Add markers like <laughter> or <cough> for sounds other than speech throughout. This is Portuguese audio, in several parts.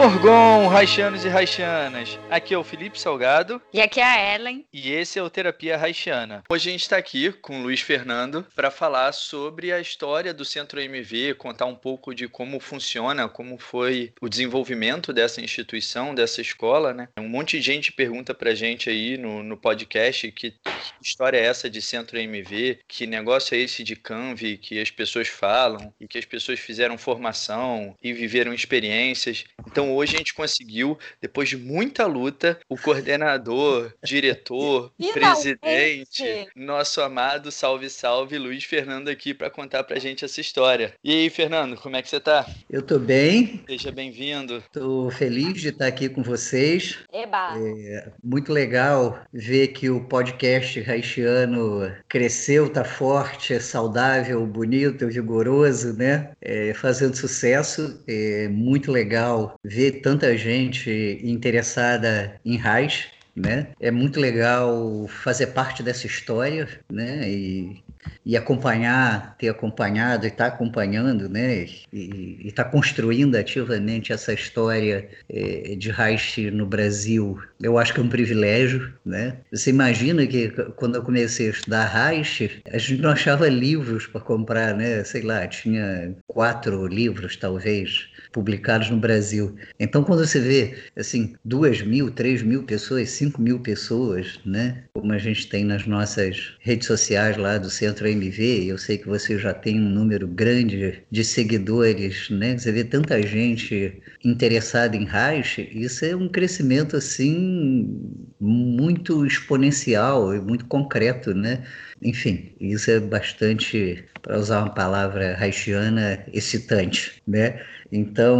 Orgon, Raixanos e Raixanas. Aqui é o Felipe Salgado E aqui é a Ellen. e esse é o Terapia Raixana. Hoje a gente está aqui com o Luiz Fernando para falar sobre a história do Centro MV, contar um pouco de como funciona, como foi o desenvolvimento dessa instituição, dessa escola, né? Um monte de gente pergunta pra gente aí no, no podcast que, que história é essa de Centro MV, que negócio é esse de Canvi que as pessoas falam e que as pessoas fizeram formação e viveram experiências. Então hoje a gente conseguiu, depois de muita luta, o coordenador, <laughs> diretor, Finalmente! presidente, nosso amado salve salve Luiz Fernando aqui para contar pra gente essa história. E aí, Fernando, como é que você tá? Eu tô bem, Seja bem-vindo. tô feliz de estar aqui com vocês. Eba! Muito legal ver que o podcast haitiano cresceu, tá forte, é saudável, bonito, vigoroso, né? É, fazendo sucesso. É muito legal ver tanta gente interessada em raiz. Né? É muito legal fazer parte dessa história, né? E, e acompanhar, ter acompanhado e estar acompanhando, né? E estar construindo ativamente essa história eh, de Reich no Brasil, eu acho que é um privilégio, né? Você imagina que quando eu comecei a estudar Reich, a gente não achava livros para comprar, né? Sei lá, tinha quatro livros, talvez, publicados no Brasil. Então, quando você vê, assim, duas mil, três mil pessoas, cinco mil pessoas, né? Como a gente tem nas nossas redes sociais lá do Centro MV, eu sei que você já tem um número grande de seguidores, né? Você vê tanta gente interessada em Reich, isso é um crescimento, assim, muito exponencial e muito concreto, né? Enfim, isso é bastante, para usar uma palavra haitiana, excitante, né? Então,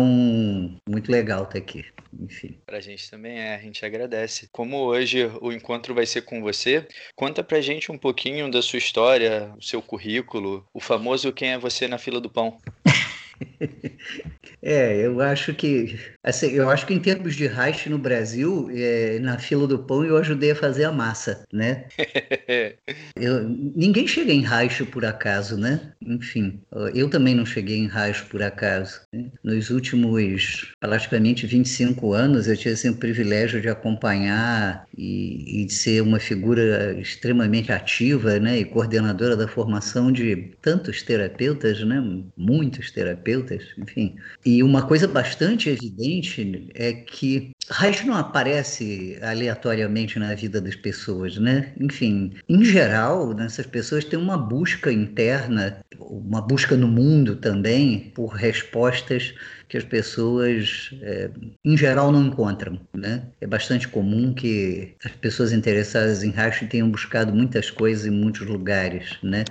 muito legal estar aqui. Enfim. Pra gente também é, a gente agradece. Como hoje o encontro vai ser com você, conta pra gente um pouquinho da sua história, o seu currículo, o famoso quem é você na fila do pão. <laughs> É, eu acho que, assim, eu acho que em termos de Reich no Brasil, é, na fila do pão eu ajudei a fazer a massa, né? <laughs> Eu- ninguém chega em Reich por acaso, né? Enfim, eu também não cheguei em Reich por acaso. né? Nos últimos praticamente 25 anos eu tive assim, o privilégio de acompanhar e, e de ser uma figura extremamente ativa, né? E coordenadora da formação de tantos terapeutas, né? Muitos terapeutas, enfim. E uma coisa bastante evidente é que Reich não aparece aleatoriamente na vida das pessoas, né? Enfim, em geral, essas pessoas têm uma busca interna, uma busca no mundo também por respostas que as pessoas, é, em geral, não encontram, né? É bastante comum que as pessoas interessadas em Reich tenham buscado muitas coisas em muitos lugares, né?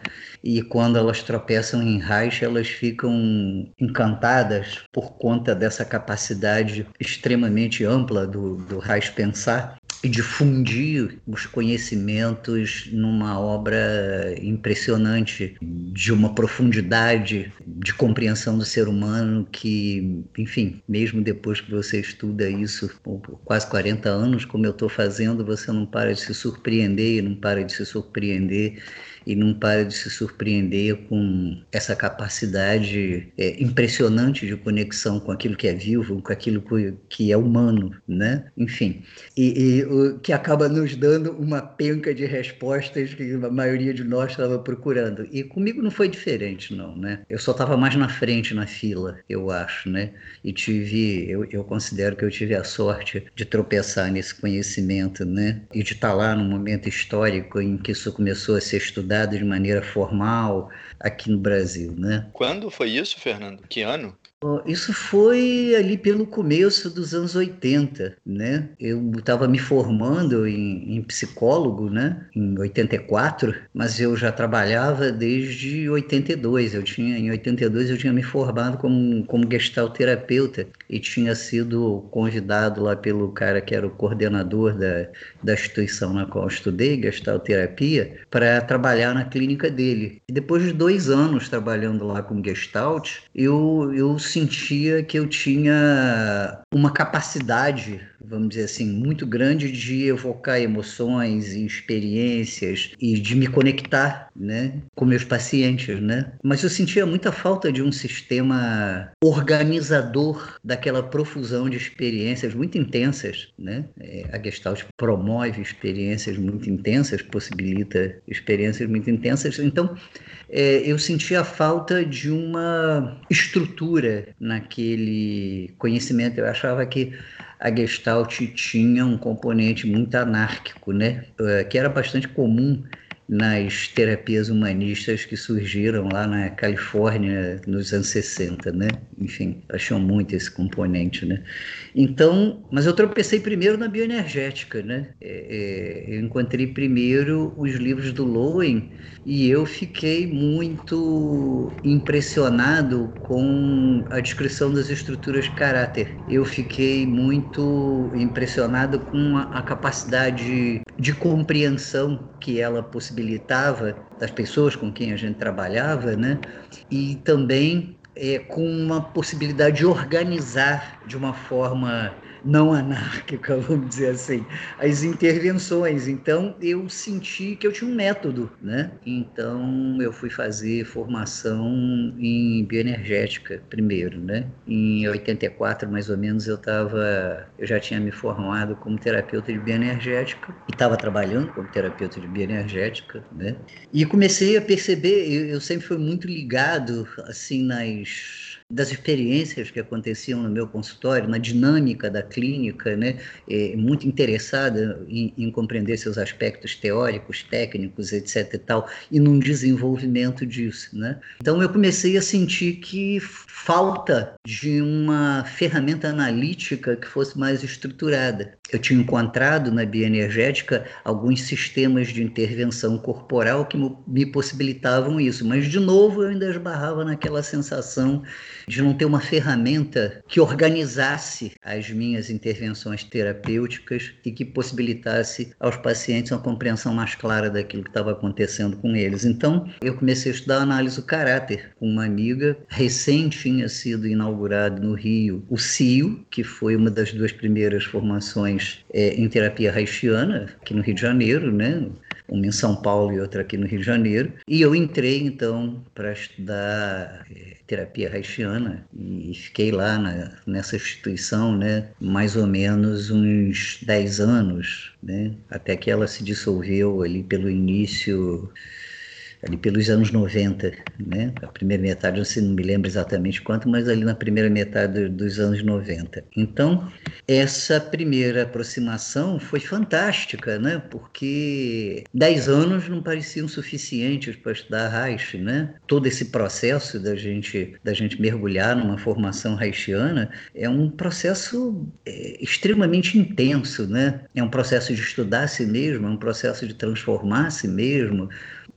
E quando elas tropeçam em Reich, elas ficam encantadas por conta dessa capacidade extremamente ampla do, do pensar e de fundir os conhecimentos numa obra impressionante, de uma profundidade de compreensão do ser humano que, enfim, mesmo depois que você estuda isso por quase 40 anos, como eu estou fazendo, você não para de se surpreender e não para de se surpreender e não para de se surpreender com essa capacidade é, impressionante de conexão com aquilo que é vivo, com aquilo que- é humano, né? Enfim, e, e o que acaba nos dando uma penca de respostas que a maioria de nós estava procurando. E comigo não foi diferente, não, né? Eu só estava mais na frente na fila, eu acho, né? E tive, eu, eu considero que eu tive a sorte de tropeçar nesse conhecimento, né? E de estar lá num momento histórico em que isso começou a ser estudado de maneira formal aqui no Brasil, né? Quando foi isso, Fernando? Que ano? Isso foi ali pelo começo dos anos 80, né? Eu estava me formando em, em, psicólogo, né? Em 84, mas eu já trabalhava desde 82. Eu tinha em 82 eu tinha me formado como como gestalterapeuta e tinha sido convidado lá pelo cara que era o coordenador da, da instituição na qual eu estudei, gestalterapia, para trabalhar na clínica dele. E depois de dois anos trabalhando lá com gestalt, eu eu sentia que eu tinha uma capacidade, vamos dizer assim, muito grande de evocar emoções e experiências e de me conectar, né, com meus pacientes, né? Mas eu sentia muita falta de um sistema organizador daquela profusão de experiências muito intensas, né? É, a Gestalt promove experiências muito intensas, possibilita experiências muito intensas. Então, é, eu sentia a falta de uma estrutura naquele conhecimento. Eu achava que a Gestalt tinha um componente muito anárquico, né? É, que era bastante comum nas terapias humanistas que surgiram lá na Califórnia nos anos 60, né? Enfim, acham muito esse componente, né? Então, mas eu tropecei primeiro na bioenergética, né? É, é, eu encontrei primeiro os livros do Lowen e eu fiquei muito impressionado com a descrição das estruturas de caráter. Eu fiquei muito impressionado com a, a capacidade de compreensão que ela possibilitava das pessoas com quem a gente trabalhava, né? E também é, com uma possibilidade de organizar de uma forma não anárquica, <laughs> vamos dizer assim, as intervenções. Então eu senti que eu tinha um método, né? Então eu fui fazer formação em bioenergética primeiro, né? Em 84 mais ou menos eu estava, eu já tinha me formado como terapeuta de bioenergética e estava trabalhando como terapeuta de bioenergética, né? E comecei a perceber, eu, eu sempre fui muito ligado assim nas das experiências que aconteciam no meu consultório, na dinâmica da clínica, né, é, muito interessada em, em, compreender seus aspectos teóricos, técnicos, etc. e tal, e num desenvolvimento disso, né. Então eu comecei a sentir que falta de uma ferramenta analítica que fosse mais estruturada. Eu tinha encontrado na bioenergética alguns sistemas de intervenção corporal que me possibilitavam isso, mas de novo eu ainda esbarrava naquela sensação de não ter uma ferramenta que organizasse as minhas intervenções terapêuticas e que possibilitasse aos pacientes uma compreensão mais clara daquilo que estava acontecendo com eles. Então, eu comecei a estudar análise do caráter com uma amiga. Recém tinha sido inaugurado no Rio o CIO, que foi uma das duas primeiras formações é, em terapia haitiana, aqui no Rio de Janeiro, né? Uma em São Paulo e outra aqui no Rio de Janeiro. E eu entrei, então, para estudar é, terapia haitiana e fiquei lá na, nessa instituição, né, mais ou menos uns 10 anos, né, até que ela se dissolveu ali pelo início ali pelos anos 90, né? A primeira metade, eu não me lembro exatamente quanto, mas ali na primeira metade dos anos 90. Então, essa primeira aproximação foi fantástica, né? Porque 10 anos não pareciam suficientes para estudar Reich, né? Todo esse processo da gente da gente mergulhar numa formação haitiana é um processo é, extremamente intenso, né? É um processo de estudar a si mesmo, é um processo de transformar a si mesmo,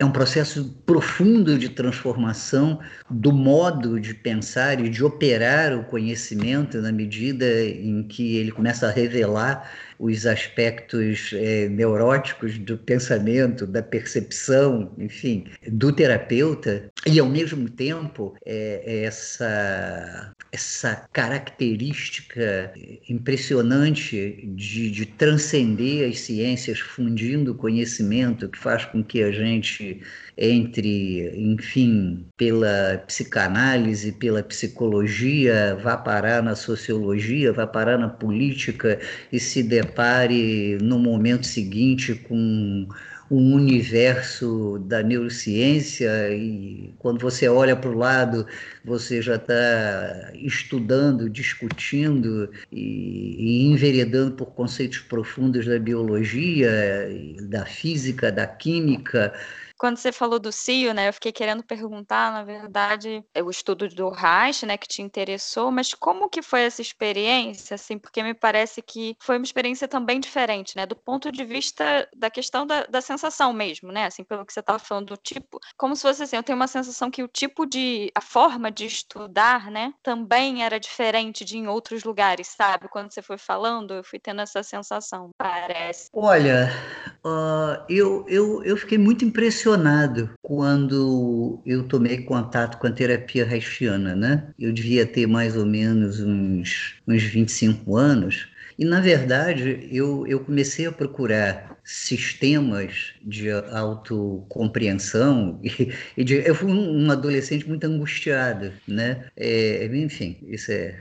é um processo profundo de transformação do modo de pensar e de operar o conhecimento na medida em que ele começa a revelar os aspectos é, neuróticos do pensamento, da percepção, enfim, do terapeuta, e ao mesmo tempo é, essa, essa característica impressionante de, de transcender as ciências, fundindo conhecimento, que faz com que a gente entre, enfim, pela psicanálise, pela psicologia, vá parar na sociologia, vá parar na política e se depare no momento seguinte com um universo da neurociência e quando você olha para o lado você já está estudando, discutindo e, e, enveredando por conceitos profundos da biologia, da física, da química Quando você falou do CIO, né, eu fiquei querendo perguntar, na verdade, o estudo do Reich, né, que te interessou, mas como que foi essa experiência, assim, porque me parece que foi uma experiência também diferente, né, do ponto de vista da questão da, da sensação mesmo, né, assim, pelo que você estava falando do tipo, como se fosse assim, eu tenho uma sensação que o tipo de, a forma de estudar, né, também era diferente de em outros lugares, sabe? Quando você foi falando, eu fui tendo essa sensação, parece. Olha, uh, eu, eu, eu fiquei muito impressionado quando eu tomei contato com a terapia haitiana, né? Eu devia ter mais ou menos uns, uns 25 anos. E, na verdade, eu, eu comecei a procurar sistemas de autocompreensão <laughs> e, e de, eu fui um, adolescente muito angustiado, né? É, enfim, isso é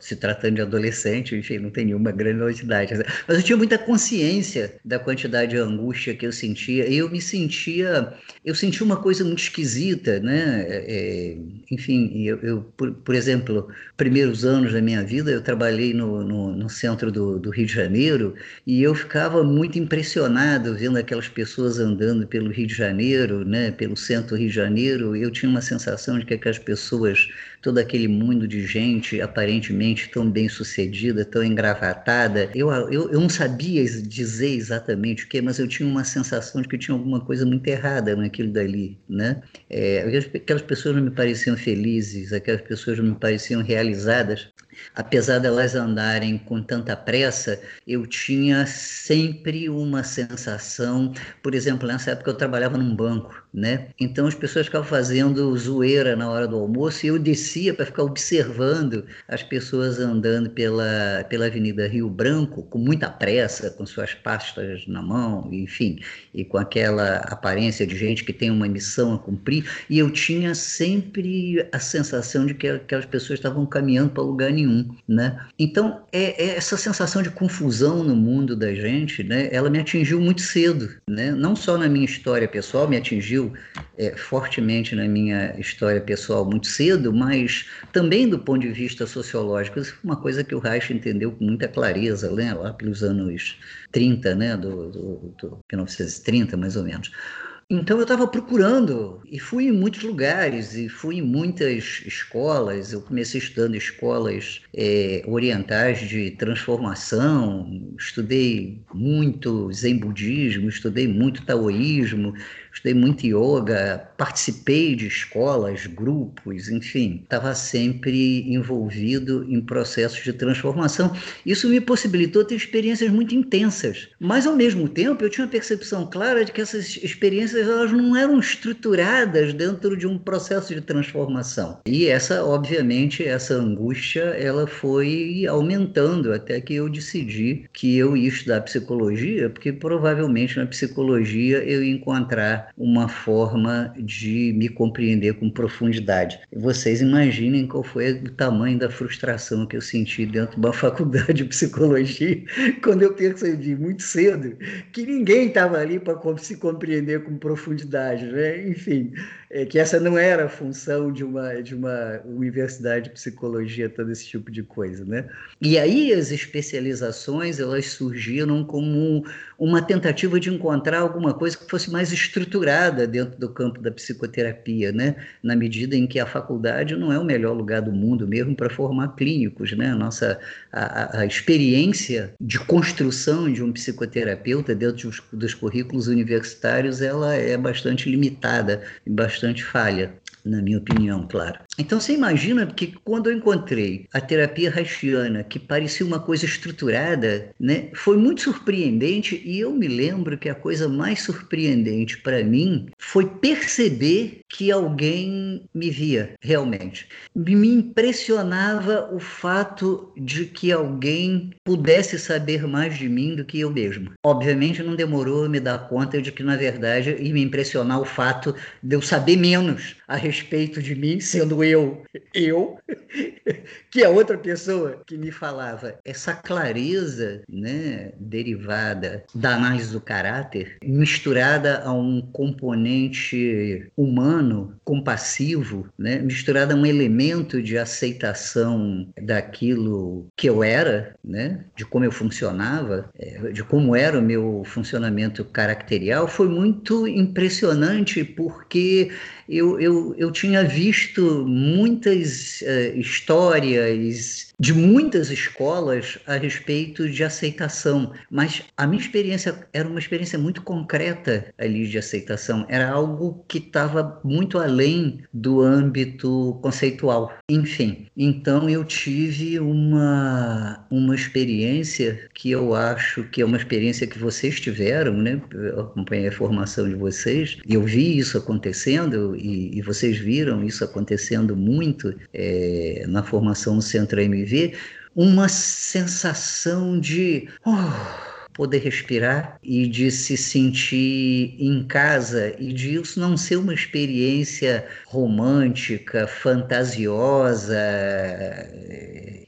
se tratando de adolescente, enfim, não tem nenhuma grande novidade, mas eu tinha muita consciência da quantidade de angústia que eu sentia e eu me sentia, eu sentia uma coisa muito esquisita, né? É, é enfim, eu, eu por, por, exemplo, primeiros anos da minha vida eu trabalhei no, no, no centro do, do Rio de Janeiro e eu ficava muito impressionado vendo aquelas pessoas andando pelo Rio de Janeiro, né, pelo centro do Rio de Janeiro. Eu tinha uma sensação de que aquelas pessoas, todo aquele mundo de gente aparentemente tão bem sucedida, tão engravatada, eu, eu, eu não sabia dizer exatamente o que, mas eu tinha uma sensação de que tinha alguma coisa muito errada naquilo dali, né? É, aquelas pessoas não me pareciam felizes, aquelas pessoas não me pareciam realizadas apesar delas andarem com tanta pressa, eu tinha sempre uma sensação, por exemplo, nessa época eu trabalhava num banco, né? Então as pessoas ficavam fazendo zoeira na hora do almoço e eu descia para ficar observando as pessoas andando pela, pela Avenida Rio Branco com muita pressa, com suas pastas na mão, enfim, e com aquela aparência de gente que tem uma missão a cumprir, e eu tinha sempre a sensação de que aquelas pessoas estavam caminhando para lugar nenhum, né? Então, é, é essa sensação de confusão no mundo da gente, né? Ela me atingiu muito cedo, né? Não só na minha história pessoal, me atingiu é, fortemente na minha história pessoal muito cedo, mas também do ponto de vista sociológico. Isso foi uma coisa que o Reich entendeu com muita clareza, né, lá pelos anos 30, né, do, do, do 1930, mais ou menos. Então eu estava procurando e fui em muitos lugares e fui em muitas escolas. Eu comecei estudando escolas é, orientais de transformação, estudei muito Zen budismo, estudei muito taoísmo, estudei muito yoga, participei de escolas, grupos, enfim, estava sempre envolvido em processos de transformação. Isso me possibilitou ter experiências muito intensas, mas ao mesmo tempo eu tinha uma percepção clara de que essas experiências elas não eram estruturadas dentro de um processo de transformação. E essa, obviamente, essa angústia, ela foi aumentando até que eu decidi que eu ia estudar psicologia, porque provavelmente na psicologia eu ia encontrar uma forma de me compreender com profundidade. Vocês imaginem qual foi o tamanho da frustração que eu senti dentro de uma <laughs> faculdade de psicologia quando eu percebi muito cedo que ninguém estava ali para se compreender com profundidade, né? Enfim, é que essa não era a função de uma, de uma universidade de psicologia, todo esse tipo de coisa, né? E aí as especializações, elas surgiram como uma tentativa de encontrar alguma coisa que fosse mais estruturada dentro do campo da psicoterapia, né? Na medida em que a faculdade não é o melhor lugar do mundo mesmo para formar clínicos, né? A nossa a, a experiência de construção de um psicoterapeuta dentro dos, dos currículos universitários, ela é bastante limitada e bastante bastante falha na minha opinião, claro. Então você imagina que quando eu encontrei a terapia haitiana, que parecia uma coisa estruturada, né, foi muito surpreendente e eu me lembro que a coisa mais surpreendente para mim foi perceber que alguém me via realmente. Me impressionava o fato de que alguém pudesse saber mais de mim do que eu mesmo. Obviamente não demorou me dar conta de que na verdade ia me impressionar o fato de eu saber menos a respeito de mim, sendo eu, eu, <laughs> que a outra pessoa que me falava. Essa clareza, né, derivada da análise do caráter, misturada a um componente humano, compassivo, né, misturada a um elemento de aceitação daquilo que eu era, né, de como eu funcionava, é, de como era o meu funcionamento caracterial, foi muito impressionante porque eu, eu, eu tinha visto muitas uh, histórias de muitas escolas a respeito de aceitação, mas a minha experiência era uma experiência muito concreta ali de aceitação, era algo que estava muito além do âmbito conceitual. Enfim, então eu tive uma, uma experiência que eu acho que é uma experiência que vocês tiveram, né? Eu acompanhei a formação de vocês e eu vi isso acontecendo e, e vocês viram isso acontecendo muito é, na formação do Centro MV, uma sensação de. Oh, poder respirar e de se sentir em casa e de isso não ser uma experiência romântica, fantasiosa,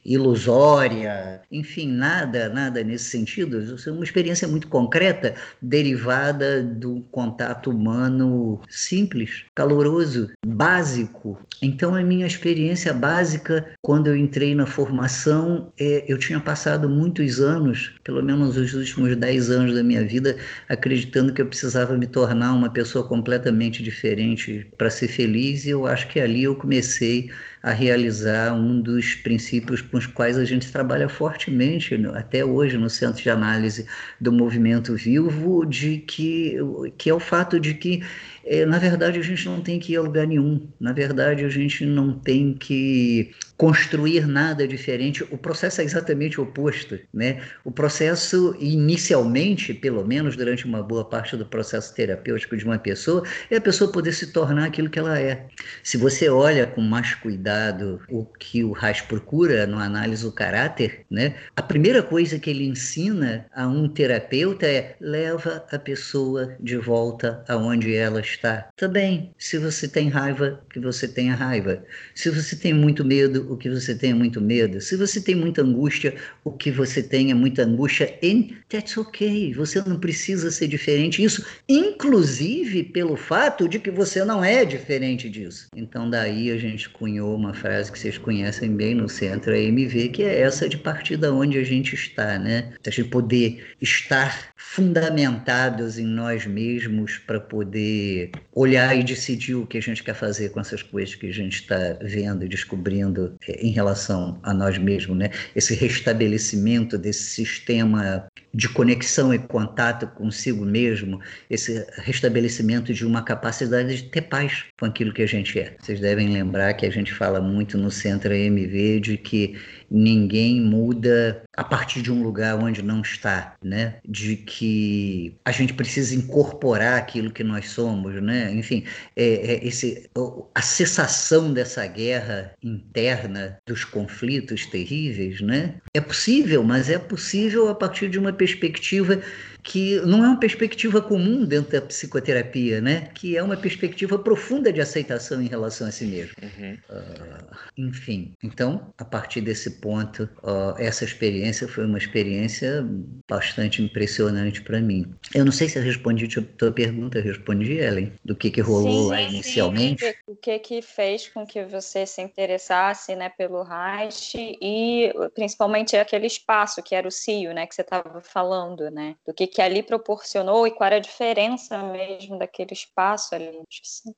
ilusória, enfim, nada, nada nesse sentido. Isso é uma experiência muito concreta, derivada do contato humano simples, caloroso, básico. Então, a minha experiência básica, quando eu entrei na formação, é, eu tinha passado muitos anos, pelo menos os últimos dez anos da minha vida, acreditando que eu precisava me tornar uma pessoa completamente diferente para ser feliz, e eu acho que ali eu comecei a realizar um dos princípios com os quais a gente trabalha fortemente até hoje no Centro de Análise do Movimento Vivo, de que, que é o fato de que é, na verdade, a gente não tem que ir a lugar nenhum. Na verdade, a gente não tem que construir nada diferente. O processo é exatamente oposto. Né? O processo, inicialmente, pelo menos durante uma boa parte do processo terapêutico de uma pessoa, é a pessoa poder se tornar aquilo que ela é. Se você olha com mais cuidado o que o Reich procura no análise do caráter, né? a primeira coisa que ele ensina a um terapeuta é leva a pessoa de volta aonde ela está está. Também, se você tem raiva, que você tenha raiva. Se você tem muito medo, o que você tenha muito medo. Se você tem muita angústia, o que você tenha muita angústia. And that's okay. Você não precisa ser diferente. Isso, inclusive pelo fato de que você não é diferente disso. Então, daí a gente cunhou uma frase que vocês conhecem bem no centro AMV, que é essa de partir da onde a gente está, né? A gente poder estar fundamentados em nós mesmos para poder olhar e decidir o que a gente quer fazer com essas coisas que a gente está vendo e descobrindo é, em relação a nós mesmos, né? Esse restabelecimento desse sistema de conexão e contato consigo mesmo, esse restabelecimento de uma capacidade de ter paz com aquilo que a gente é. Vocês devem lembrar que a gente fala muito no Centro AMV de que ninguém muda a partir de um lugar onde não está, né? De que a gente precisa incorporar aquilo que nós somos, né? Enfim, é, é esse, a cessação dessa guerra interna, dos conflitos terríveis, né? É possível, mas é possível a partir de uma perspectiva que não é uma perspectiva comum dentro da psicoterapia, né? Que é uma perspectiva profunda de aceitação em relação a si mesmo. Uhum. Uh, enfim, então, a partir desse ponto, uh, essa experiência foi uma experiência bastante impressionante para mim. Eu não sei se eu respondi a tua pergunta, respondi, Ellen, do que que rolou sim, lá inicialmente. Sim. O que que fez com que você se interessasse, né, pelo Reich e principalmente aquele espaço que era o CIO, né, que você estava falando, né? Do que que ali proporcionou e qual era a diferença mesmo daquele espaço ali.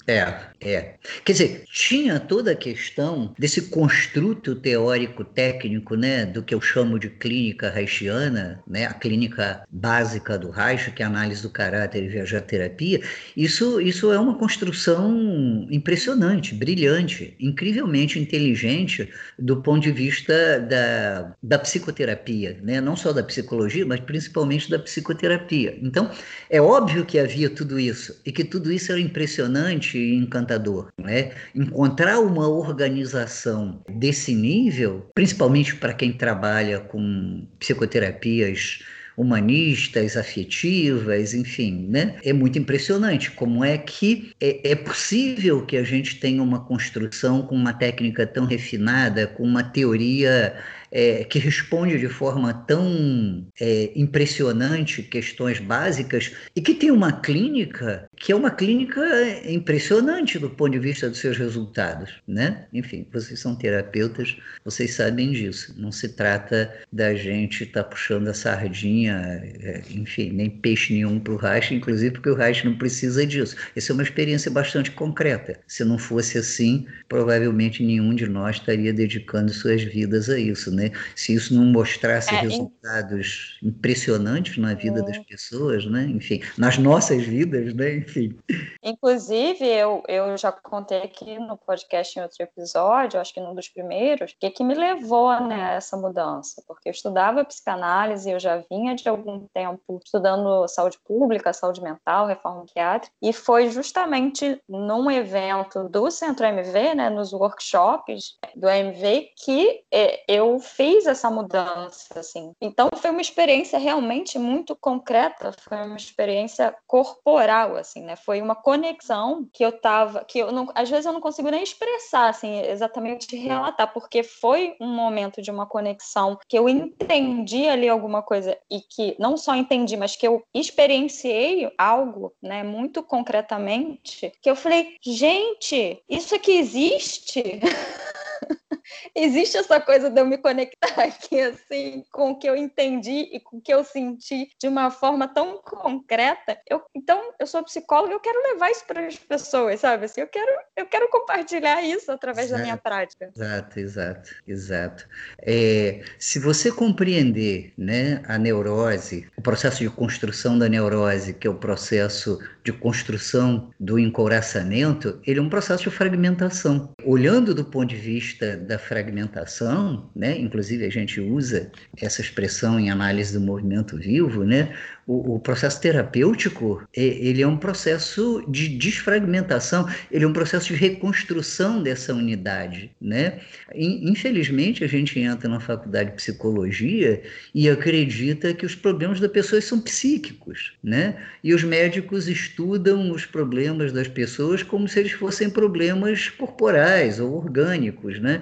É, é. Quer dizer, tinha toda a questão desse construto teórico técnico, né, do que eu chamo de clínica haitiana, né, a clínica básica do Reich, que é a análise do caráter e viajaterapia. Isso, isso é uma construção impressionante, brilhante, incrivelmente inteligente do ponto de vista da, da psicoterapia, né, não só da psicologia, mas principalmente da psicoterapia terapia. Então, é óbvio que havia tudo isso e que tudo isso era impressionante e encantador. Né? Encontrar uma organização desse nível, principalmente para quem trabalha com psicoterapias humanistas, afetivas, enfim, né? É muito impressionante como é que é, é possível que a gente tenha uma construção com uma técnica tão refinada, com uma teoria é, que responde de forma tão é, impressionante questões básicas e que tem uma clínica que é uma clínica impressionante do ponto de vista dos seus resultados, né? Enfim, vocês são terapeutas, vocês sabem disso. Não se trata da gente estar tá puxando a sardinha, é, enfim, nem peixe nenhum para o Reich, inclusive porque o Reich não precisa disso. Essa é uma experiência bastante concreta. Se não fosse assim, provavelmente nenhum de nós estaria dedicando suas vidas a isso né? Se isso não mostrasse é, resultados em... impressionantes na vida é. das pessoas, né? Enfim, nas nossas vidas, né? Enfim. Inclusive, eu, eu já contei aqui no podcast em outro episódio, acho que num dos primeiros, o que, que me levou né, a essa mudança, porque eu estudava psicanálise, eu já vinha de algum tempo estudando saúde pública, saúde mental, reforma psiquiátrica, e foi justamente num evento do Centro MV, né, nos workshops do MV, que é, eu fez essa mudança, assim. Então foi uma experiência realmente muito concreta, foi uma experiência corporal, assim, né? Foi uma conexão que eu tava, que eu não, às vezes eu não consigo nem expressar, assim, exatamente relatar, porque foi um momento de uma conexão que eu entendi ali alguma coisa e que não só entendi, mas que eu experienciei algo, né, muito concretamente, que eu falei, gente, isso aqui existe. <laughs> existe essa coisa de eu me conectar <laughs> aqui assim com o que eu entendi e com o que eu senti de uma forma tão concreta. Eu, então, eu sou psicóloga, eu quero levar isso para as pessoas, sabe? Assim, eu quero, eu quero compartilhar isso através exato, da minha prática. Exato, exato, exato. É, se você compreender, né, a neurose, o processo de construção da neurose, que é o processo de construção do encouraçamento, ele é um processo de fragmentação. Olhando do ponto de vista da fragmentação, né, inclusive a gente usa essa expressão em análise do movimento vivo, né, o, o, processo terapêutico ele é um processo de desfragmentação, ele é um processo de reconstrução dessa unidade, né? Infelizmente a gente entra na faculdade de psicologia e acredita que os problemas das pessoas são psíquicos, né? E os médicos estudam os problemas das pessoas como se eles fossem problemas corporais ou orgânicos, né?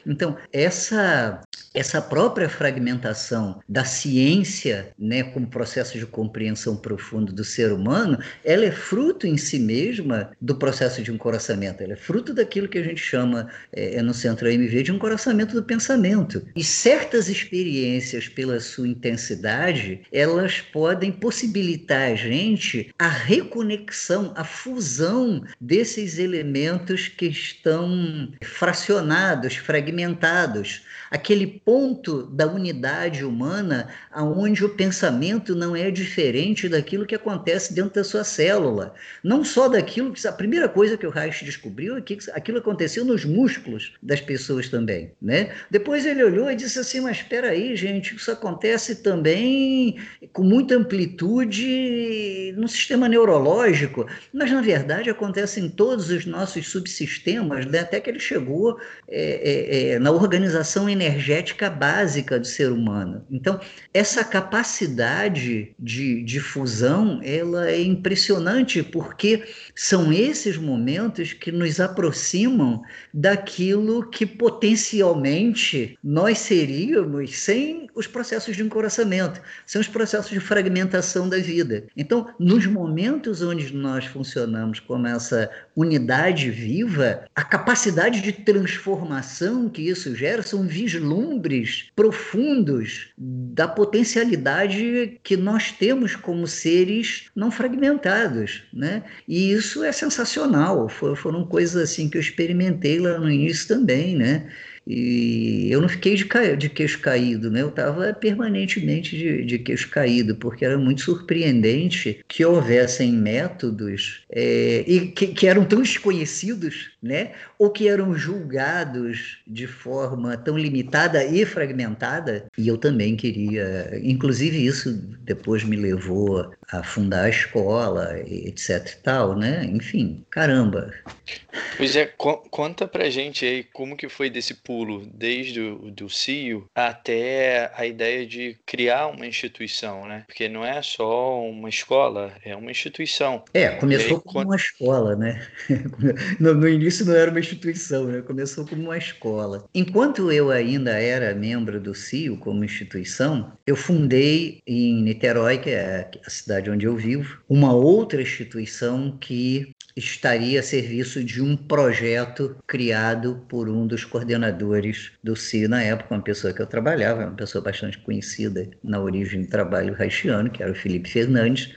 Então, essa, essa própria fragmentação da ciência, né, como processo de compreensão profundo do ser humano, ela é fruto em si mesma do processo de encoraçamento, ela é fruto daquilo que a gente chama é, é no Centro AMV de encoraçamento do pensamento. E certas experiências, pela sua intensidade, elas podem possibilitar a gente a reconexão, a fusão desses elementos que estão fracionados, fragmentados, fragmentados, aquele ponto da unidade humana aonde o pensamento não é diferente daquilo que acontece dentro da sua célula. Não só daquilo que a primeira coisa que o Reich descobriu é que aquilo aconteceu nos músculos das pessoas também, né? Depois ele olhou e disse assim: "Mas espera aí, gente, isso acontece também com muita amplitude no sistema neurológico, mas na verdade acontece em todos os nossos subsistemas, né? até que ele chegou é, é, na organização energética básica do ser humano. Então, essa capacidade de, de fusão, ela é impressionante, porque são esses momentos que nos aproximam daquilo que potencialmente nós seríamos sem os processos de encoraçamento, sem os processos de fragmentação da vida. Então, nos momentos onde nós funcionamos como essa unidade viva, a capacidade de transformação que isso gera são vislumbres profundos da potencialidade que nós temos como seres não fragmentados, né? E isso é sensacional. foram coisas assim que eu experimentei lá no início também, né? E eu não fiquei de, de queixo caído, né? Eu estava permanentemente de, de, queixo caído, porque era muito surpreendente que houvessem métodos é, e que, que, eram tão desconhecidos né? ou que eram julgados de forma tão limitada e fragmentada. E eu também queria, inclusive isso depois me levou a fundar a escola, etc e tal, né? Enfim, caramba. Pois é, co conta pra gente aí como que foi desse pulo, desde o do CIO até a ideia de criar uma instituição, né? Porque não é só uma escola, é uma instituição. É, começou aí, como uma escola, né? <laughs> no, no, início não era uma instituição, né? Começou como uma escola. Enquanto eu ainda era membro do CIO como instituição, eu fundei em Niterói, que é a cidade onde eu vivo, uma outra instituição que estaria a serviço de um projeto criado por um dos coordenadores do CIO na época, uma pessoa que eu trabalhava, uma pessoa bastante conhecida na origem do trabalho haitiano, que era o Felipe Fernandes,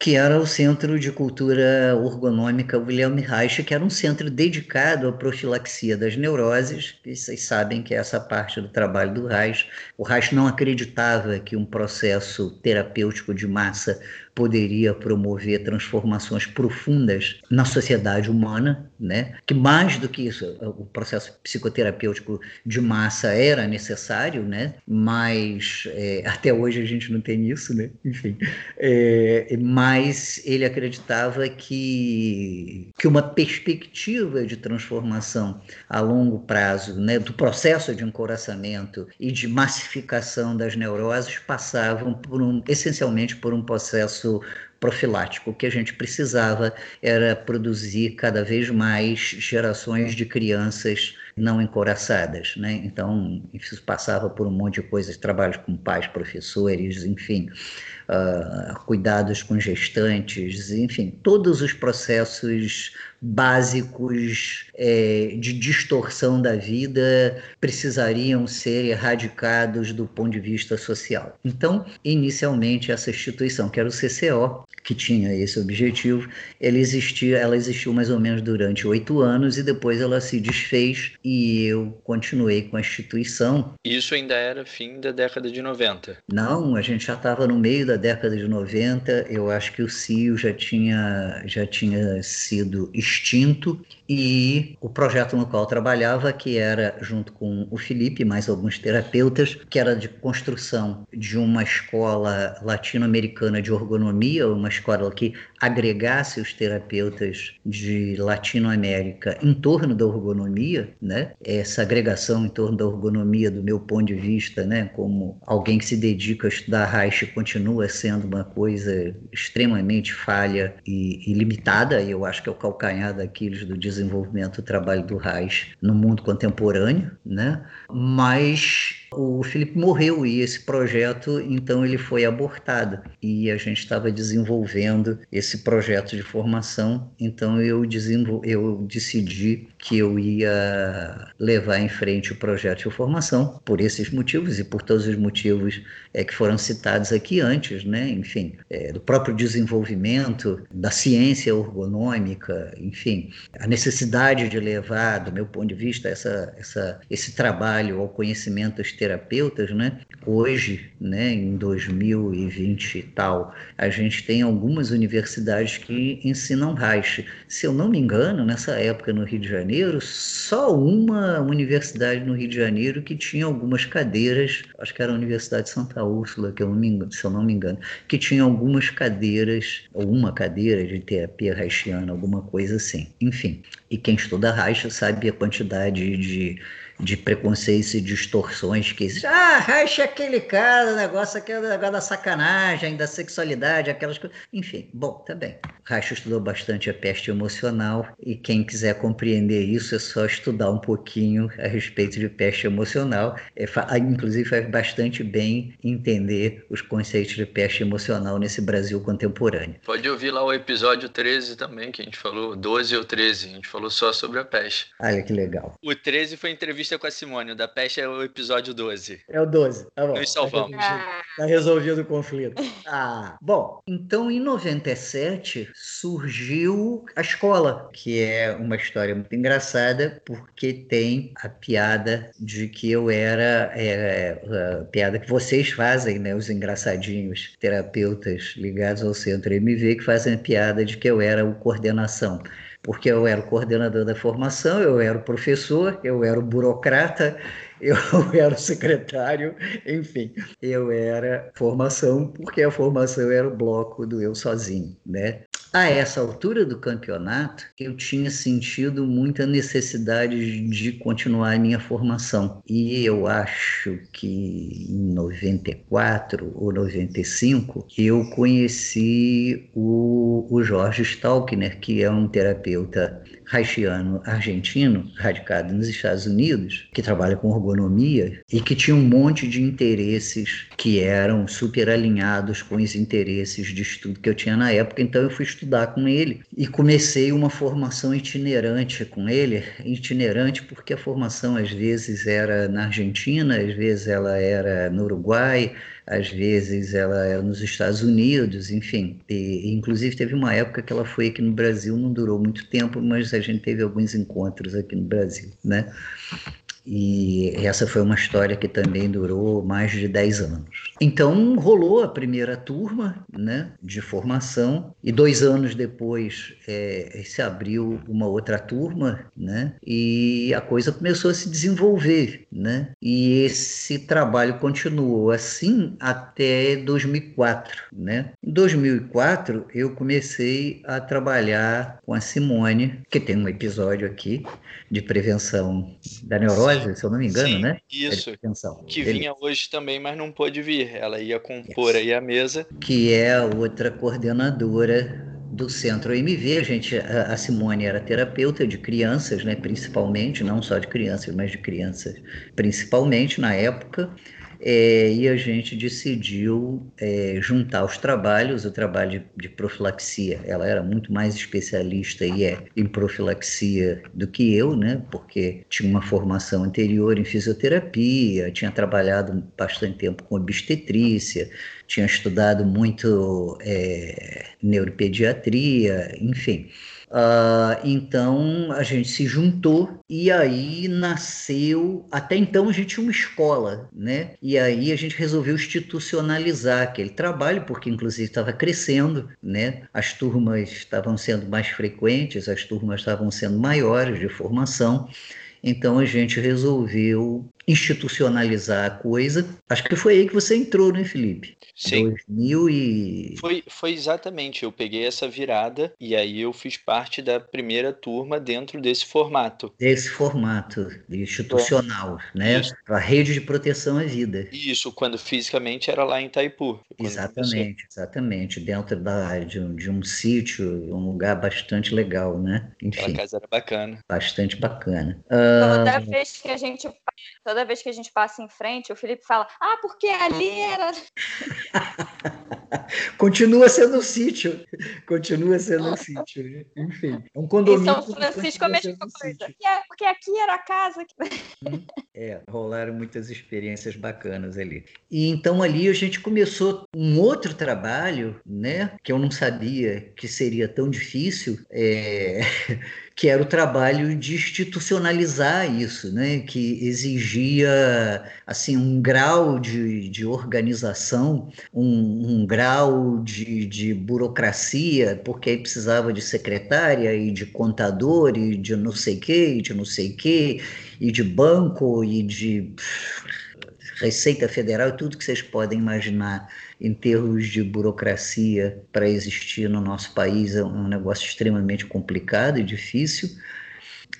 que era o Centro de Cultura Ergonômica William Reich, que era um centro dedicado à profilaxia das neuroses, e vocês sabem que é essa parte do trabalho do Reich. O Reich não acreditava que um processo terapêutico de massa poderia promover transformações profundas na sociedade humana, né? Que mais do que isso, o processo psicoterapêutico de massa era necessário, né? Mas é, até hoje a gente não tem isso, né? Enfim, é, mas ele acreditava que que uma perspectiva de transformação a longo prazo, né? Do processo de encoraçamento e de massificação das neuroses passavam por um, essencialmente por um processo processo profilático. O que a gente precisava era produzir cada vez mais gerações de crianças não encoraçadas, né? Então, isso passava por um monte de coisas, trabalhos com pais, professores, enfim, uh, cuidados com gestantes, enfim, todos os processos básicos é, de distorção da vida precisariam ser erradicados do ponto de vista social. Então, inicialmente, essa instituição, que era o CCO, que tinha esse objetivo, ela existia, ela existiu mais ou menos durante oito anos e depois ela se desfez e eu continuei com a instituição. Isso ainda era fim da década de 90? Não, a gente já estava no meio da década de 90, eu acho que o CIO já tinha, já tinha sido extinto e o projeto no qual eu trabalhava, que era junto com o Felipe, mais alguns terapeutas, que era de construção de uma escola latino-americana de ergonomia, uma escola que agregasse os terapeutas de Latinoamérica em torno da ergonomia, né? Essa agregação em torno da ergonomia, do meu ponto de vista, né? Como alguém que se dedica a estudar Reich, continua sendo uma coisa extremamente falha e, e limitada. Eu acho que é o calcanhar daqueles do desenvolvimento do trabalho do Reich no mundo contemporâneo, né? Mas o Felipe morreu e esse projeto, então, ele foi abortado. E a gente estava desenvolvendo esse projeto de formação, então eu, eu decidi que eu ia levar em frente o projeto de formação por esses motivos e por todos os motivos é, que foram citados aqui antes, né? enfim, é, do próprio desenvolvimento da ciência ergonômica, enfim, a necessidade de levar, do meu ponto de vista, essa, essa, esse trabalho ao conhecimento dos terapeutas, né? hoje, né, em 2020 e tal, a gente tem algumas universidades que ensinam Reich. Se eu não me engano, nessa época no Rio de Janeiro, só uma universidade no Rio de Janeiro que tinha algumas cadeiras, acho que era a Universidade de Santa Úrsula, que eu engano, se eu não me engano, que tinha algumas cadeiras, ou uma cadeira de terapia reichiana, alguma coisa assim. Enfim, e quem estuda Reich sabe a quantidade de de preconceitos e distorções que existem. Ah, racha aquele cara, o negócio aquele negócio da sacanagem, da sexualidade, aquelas coisas. Enfim, bom, tá bem. Racha estudou bastante a peste emocional e quem quiser compreender isso é só estudar um pouquinho a respeito de peste emocional. É, inclusive faz bastante bem entender os conceitos de peste emocional nesse Brasil contemporâneo. Pode ouvir lá o episódio 13 também, que a gente falou, 12 ou 13, a gente falou só sobre a peste. Olha que legal. O 13 foi entrevista entrevista com a Simone. O da peste é o episódio 12. É o 12. Tá bom. Nos salvamos. Tá, tá resolvido o conflito. Ah, bom. Então, em 97, surgiu a escola, que é uma história muito engraçada, porque tem a piada de que eu era. É, a piada que vocês fazem, né? Os engraçadinhos terapeutas ligados ao centro MV, que fazem a piada de que eu era o coordenação porque eu era o coordenador da formação, eu era o professor, eu era o burocrata, <laughs> eu era o secretário, enfim, eu era formação, porque a formação era o bloco do eu sozinho, né? A essa altura do campeonato, eu tinha sentido muita necessidade de continuar a minha formação. E eu acho que em 94 ou 95 eu conheci o, o Jorge Stalkner, que é um terapeuta haitiano argentino, radicado nos Estados Unidos, que trabalha com ergonomia e que tinha um monte de interesses que eram super alinhados com os interesses de estudo que eu tinha na época. Então eu fui estudar com ele e comecei uma formação itinerante com ele, itinerante porque a formação às vezes era na Argentina, às vezes ela era no Uruguai, às vezes ela é nos Estados Unidos, enfim. E, inclusive teve uma época que ela foi aqui no Brasil, não durou muito tempo, mas a gente teve alguns encontros aqui no Brasil, né? E essa foi uma história que também durou mais de 10 anos. Então rolou a primeira turma né, de formação, e dois anos depois é, se abriu uma outra turma, né, e a coisa começou a se desenvolver. Né, e esse trabalho continuou assim até 2004. Né. Em 2004, eu comecei a trabalhar com a Simone, que tem um episódio aqui de prevenção da neurose, se eu não me engano, Sim, né? Isso. Que vinha hoje também, mas não pôde vir. Ela ia compor aí a mesa. Que é a outra coordenadora do Centro MV. A gente, a Simone era terapeuta de crianças, né, principalmente, não só de crianças, mas de crianças principalmente na época. É, e a gente decidiu é, juntar os trabalhos, o trabalho de, de, profilaxia, ela era muito mais especialista e é em profilaxia do que eu, né? Porque tinha uma formação anterior em fisioterapia, tinha trabalhado bastante tempo com obstetrícia, tinha estudado muito é, neuropediatria, enfim. Uh, então a gente se juntou e aí nasceu. Até então a gente tinha uma escola, né? E aí a gente resolveu institucionalizar aquele trabalho, porque inclusive estava crescendo, né? As turmas estavam sendo mais frequentes, as turmas estavam sendo maiores de formação. Então a gente resolveu institucionalizar a coisa. Acho que foi aí que você entrou, né, Felipe? Sim. 2000 e... Foi, foi exatamente. Eu peguei essa virada e aí eu fiz parte da primeira turma dentro desse formato. Desse formato institucional, é. né? Isso. A rede de proteção à vida. Isso, quando fisicamente era lá em Itaipu. Exatamente, exatamente. Dentro da, de, um, de um sítio, um lugar bastante legal, né? Enfim. Aquela casa era bacana. Bastante bacana. Toda uh... vez que a gente toda vez que a gente passa em frente, o Felipe fala: Ah, porque ali era. <laughs> Continua sendo um sítio. Continua sendo um sítio. Enfim, é um condomínio. Em São Francisco a mesma coisa. É, porque aqui era a casa. Hum, é, rolaram muitas experiências bacanas ali. E então ali a gente começou um outro trabalho, né? Que eu não sabia que seria tão difícil. É... <laughs> que era o trabalho de institucionalizar isso, né? que exigia assim um grau de, de organização, um, um grau de, de, burocracia, porque aí precisava de secretária e de contador e de não sei quê, e de não sei quê, e de banco e de Receita Federal tudo que vocês podem imaginar em termos de burocracia para existir no nosso país é um negócio extremamente complicado e difícil.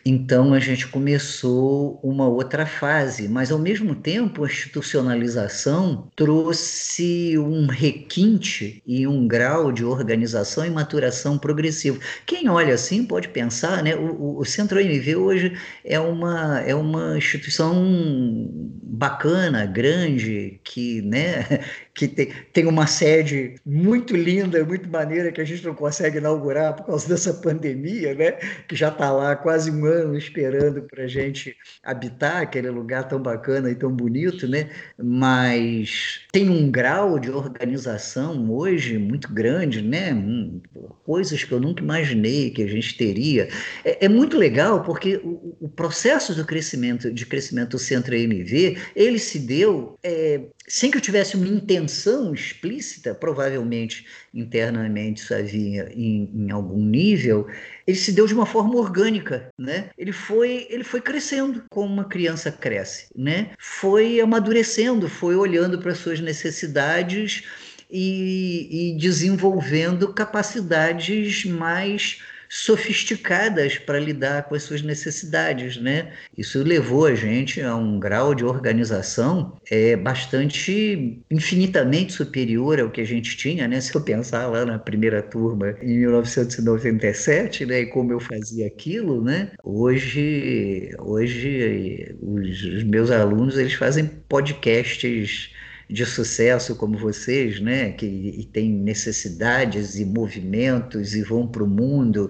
Então a gente começou uma outra fase, mas ao mesmo tempo a institucionalização trouxe um requinte e um grau de organização e maturação progressivo. Quem olha assim pode pensar, né? O, o Centro MV hoje é uma, é uma instituição bacana, grande, que, né, que tem, tem uma sede muito linda, muito maneira, que a gente não consegue inaugurar por causa dessa pandemia, né? Que já está lá quase um ano esperando para a gente habitar aquele lugar tão bacana e tão bonito, né? Mas tem um grau de organização hoje muito grande, né? Hum, coisas que eu nunca imaginei que a gente teria. É, é muito legal porque o, o, processo do crescimento, de crescimento do Centro MV, ele se deu é, sem que eu tivesse uma intenção explícita, provavelmente internamente isso havia em, em, algum nível, ele se deu de uma forma orgânica, né? Ele foi, ele foi crescendo como uma criança cresce, né? Foi amadurecendo, foi olhando para suas necessidades e, e desenvolvendo capacidades mais sofisticadas para lidar com as suas necessidades, né? Isso levou a gente a um grau de organização é, bastante infinitamente superior ao que a gente tinha, né? Se eu pensar lá na primeira turma em 1997, né? E como eu fazia aquilo, né? Hoje, hoje os, os meus alunos eles fazem podcasts de sucesso como vocês, né, que têm necessidades e movimentos e vão para o mundo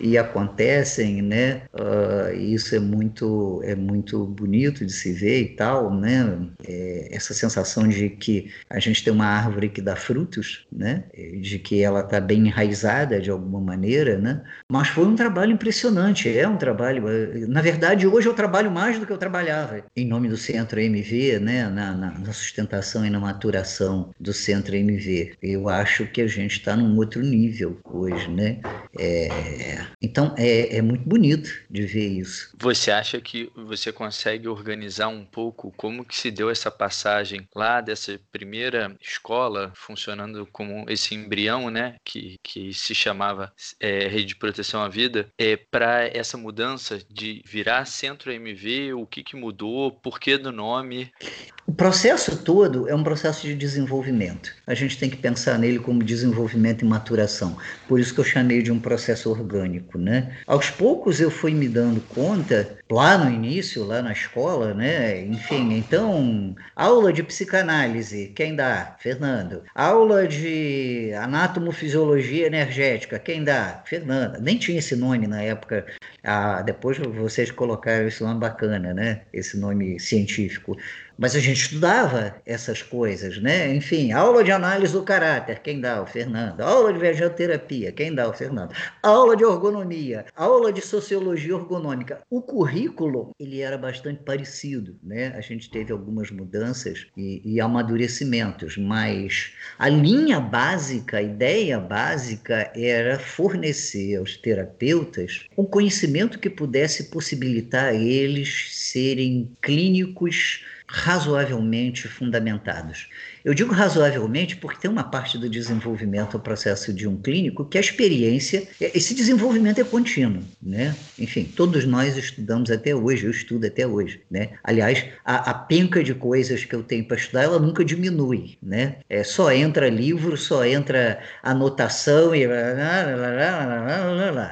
e acontecem, né? Uh, isso é muito é muito bonito de se ver e tal, né? É, essa sensação de que a gente tem uma árvore que dá frutos, né? De que ela está bem enraizada de alguma maneira, né? Mas foi um trabalho impressionante, é um trabalho. Na verdade, hoje eu trabalho mais do que eu trabalhava em nome do Centro MV, né? Na, na, na sustentação e na maturação do Centro MV. Eu acho que a gente está num outro nível hoje, né? É, então é, é muito bonito de ver isso. Você acha que você consegue organizar um pouco como que se deu essa passagem lá dessa primeira escola funcionando como esse embrião, né, que, que se chamava é, Rede de Proteção à Vida, é, para essa mudança de virar Centro MV, o que, que mudou, por que do nome? O processo todo é um processo de desenvolvimento. A gente tem que pensar nele como desenvolvimento e maturação. Por isso que eu chamei de um processo orgânico, né? Aos poucos eu fui me dando conta, lá no início, lá na escola, né? Enfim, então, aula de psicanálise, quem dá? Fernando. Aula de anatomofisiologia energética, quem dá? Fernanda. Nem tinha esse nome na época. Ah, depois vocês colocaram esse nome bacana, né? Esse nome científico. Mas a gente estudava essas coisas, né? Enfim, aula de análise do caráter, quem dá? O Fernando. Aula de vegeoterapia, quem dá? O Fernando. Aula de ergonomia, aula de sociologia ergonômica. O currículo, ele era bastante parecido, né? A gente teve algumas mudanças e, e amadurecimentos, mas a linha básica, a ideia básica era fornecer aos terapeutas um conhecimento que pudesse possibilitar eles serem clínicos razoavelmente fundamentados. Eu digo razoavelmente porque tem uma parte do desenvolvimento do processo de um clínico que a experiência, esse desenvolvimento é contínuo, né? Enfim, todos nós estudamos até hoje, eu estudo até hoje, né? Aliás, a, a penca de coisas que eu tenho para estudar, ela nunca diminui, né? É, só entra livro, só entra anotação e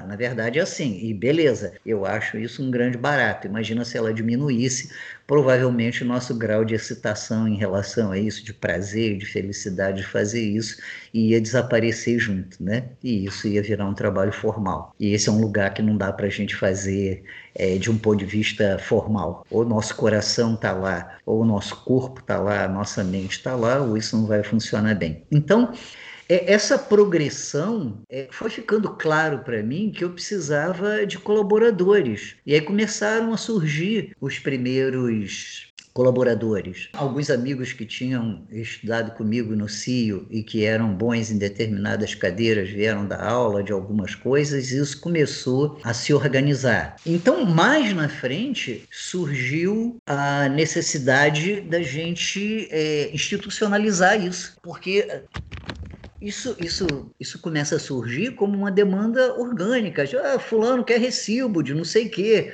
na verdade é assim, e beleza, eu acho isso um grande barato. Imagina se ela diminuísse, provavelmente o nosso grau de excitação em relação a isso, de prazer, de felicidade de fazer isso, ia desaparecer junto, né? E isso ia virar um trabalho formal. E esse é um lugar que não dá para a gente fazer é, de um ponto de vista formal. Ou nosso coração está lá, ou o nosso corpo está lá, a nossa mente está lá, ou isso não vai funcionar bem. Então, essa progressão é, foi ficando claro para mim que eu precisava de colaboradores. E aí começaram a surgir os primeiros colaboradores. Alguns amigos que tinham estudado comigo no CIO e que eram bons em determinadas cadeiras vieram dar aula de algumas coisas e isso começou a se organizar. Então, mais na frente, surgiu a necessidade da gente é, institucionalizar isso, porque isso, isso, isso começa a surgir como uma demanda orgânica. Ah, fulano quer recibo de não sei o quê.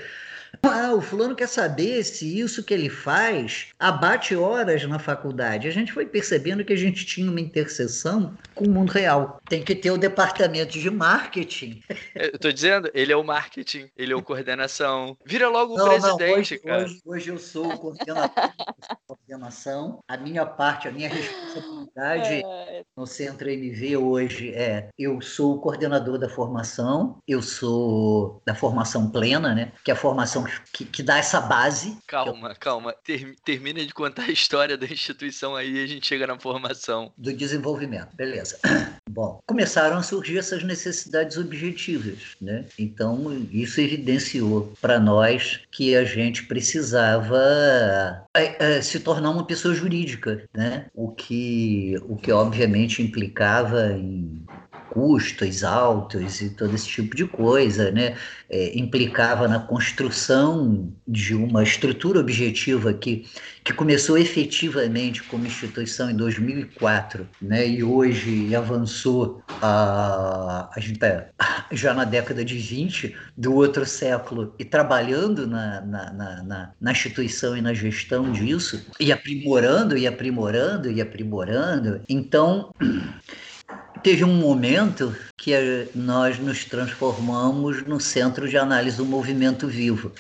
Ah, o fulano quer saber se isso que ele faz abate horas na faculdade. A gente foi percebendo que a gente tinha uma interseção com o mundo real. Tem que ter o departamento de marketing. <laughs> Eu tô dizendo, ele é o marketing, ele é o coordenação. Vira logo o não, presidente, não, hoje, cara. Hoje, hoje, eu sou o coordenador de <laughs> coordenação. A minha parte, a minha responsabilidade é. no Centro MV hoje é eu sou o coordenador da formação, eu sou da formação plena, né? Que é a formação que, que dá essa base. Calma, eu... calma. Ter, termina de contar a história da instituição aí e a gente chega na formação. Do desenvolvimento, beleza. <clears throat> Bom, começaram a surgir essas necessidades objetivas, né? Então, isso evidenciou para nós que a gente precisava é, é, se tornar uma pessoa jurídica, né? O que, o que obviamente implicava em custos altos e todo esse tipo de coisa, né? É, implicava na construção de uma estrutura objetiva que, que começou efetivamente como instituição em 2004, né? E hoje avançou a, a gente tá já na década de 20 do outro século e trabalhando na, na, na, na, na instituição e na gestão disso e aprimorando e aprimorando e aprimorando. Então teve um momento que nós nos transformamos no centro de análise do movimento vivo.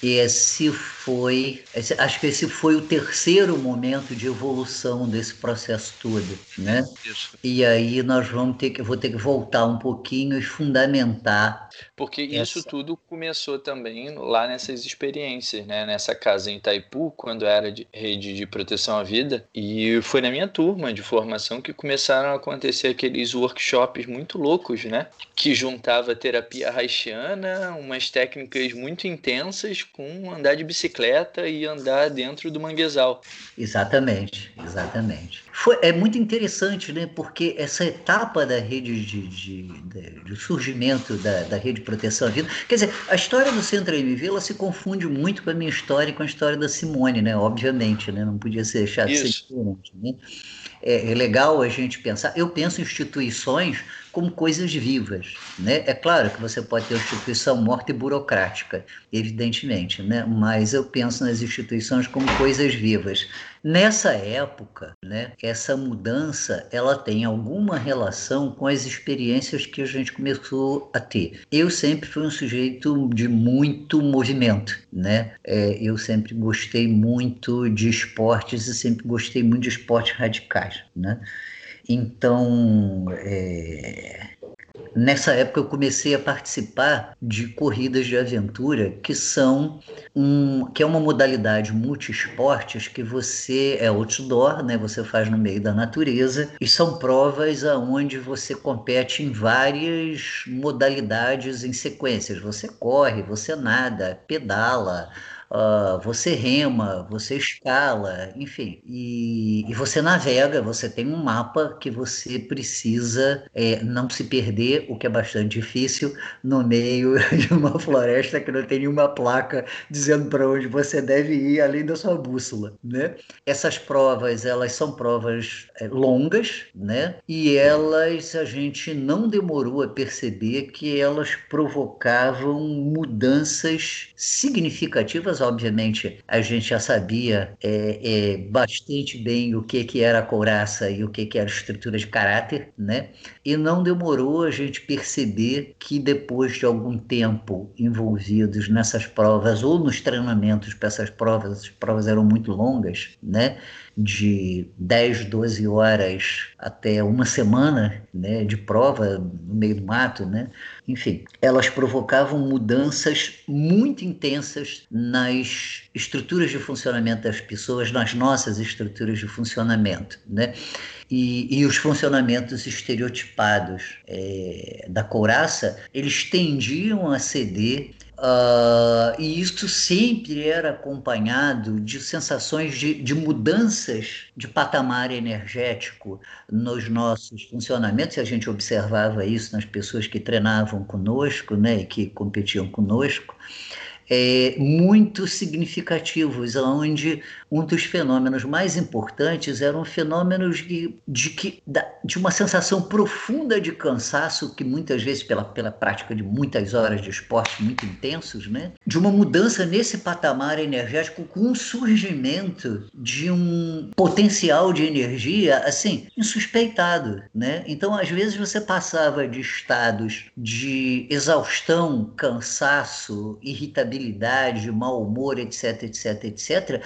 Esse foi, acho que esse foi o terceiro momento de evolução desse processo todo, né? Isso. E aí nós vamos ter que, vou ter que voltar um pouquinho e fundamentar. Porque essa... isso tudo começou também lá nessas experiências, né? Nessa casa em Itaipu, quando era de rede de proteção à vida, e foi na minha turma de formação que começaram a acontecer aqueles workshops muito loucos, né? Que juntava terapia haitiana, umas técnicas muito intensas com andar de bicicleta e andar dentro do manguezal. Exatamente, exatamente. Foi, é muito interessante, né? Porque essa etapa da rede de, de, de, de surgimento da, da rede de proteção à vida, quer dizer, a história do Centro MV ela se confunde muito com a minha história e com a história da Simone, né? Obviamente, né? Não podia ser deixado de ser diferente, né? É, é legal a gente pensar. Eu penso em instituições como coisas vivas. Né? É claro que você pode ter uma instituição morta e burocrática, evidentemente, né? mas eu penso nas instituições como coisas vivas. Nessa época, né, essa mudança ela tem alguma relação com as experiências que a gente começou a ter. Eu sempre fui um sujeito de muito movimento, né? É, eu sempre gostei muito de esportes e sempre gostei muito de esportes radicais, né? Então, é, nessa época eu comecei a participar de corridas de aventura, que são um, que é uma modalidade multiesportes que você é outdoor, né? Você faz no meio da natureza e são provas aonde você compete em várias modalidades em sequências. Você corre, você nada, pedala, Uh, você rema, você escala, enfim, e, e, você navega, você tem um mapa que você precisa é, não se perder, o que é bastante difícil, no meio <laughs> de uma floresta que não tem nenhuma placa dizendo para onde você deve ir, além da sua bússola, né? Essas provas, elas são provas é, longas, né? E elas, a gente não demorou a perceber que elas provocavam mudanças significativas obviamente, a gente já sabia é, é, bastante bem o que, que era a couraça e o que, que era estrutura de caráter, né? E não demorou a gente perceber que depois de algum tempo envolvidos nessas provas ou nos treinamentos para essas provas, as provas eram muito longas, né? de 10, 12 horas até uma semana né, de prova no meio do mato, né? enfim, elas provocavam mudanças muito intensas nas estruturas de funcionamento das pessoas, nas nossas estruturas de funcionamento. Né? E, e, os funcionamentos estereotipados é, da couraça, eles tendiam a ceder Uh, e isso sempre era acompanhado de sensações de, de, mudanças de patamar energético nos nossos funcionamentos, e a gente observava isso nas pessoas que treinavam conosco né, e que competiam conosco é, muito significativos, onde um dos fenômenos mais importantes eram fenômenos de, de, de uma sensação profunda de cansaço, que muitas vezes, pela, pela prática de muitas horas de esporte muito intensos, né? de uma mudança nesse patamar energético com um surgimento de um potencial de energia assim insuspeitado. Né? Então, às vezes, você passava de estados de exaustão, cansaço, irritabilidade irritabilidade, mau humor, etc, etc, etc,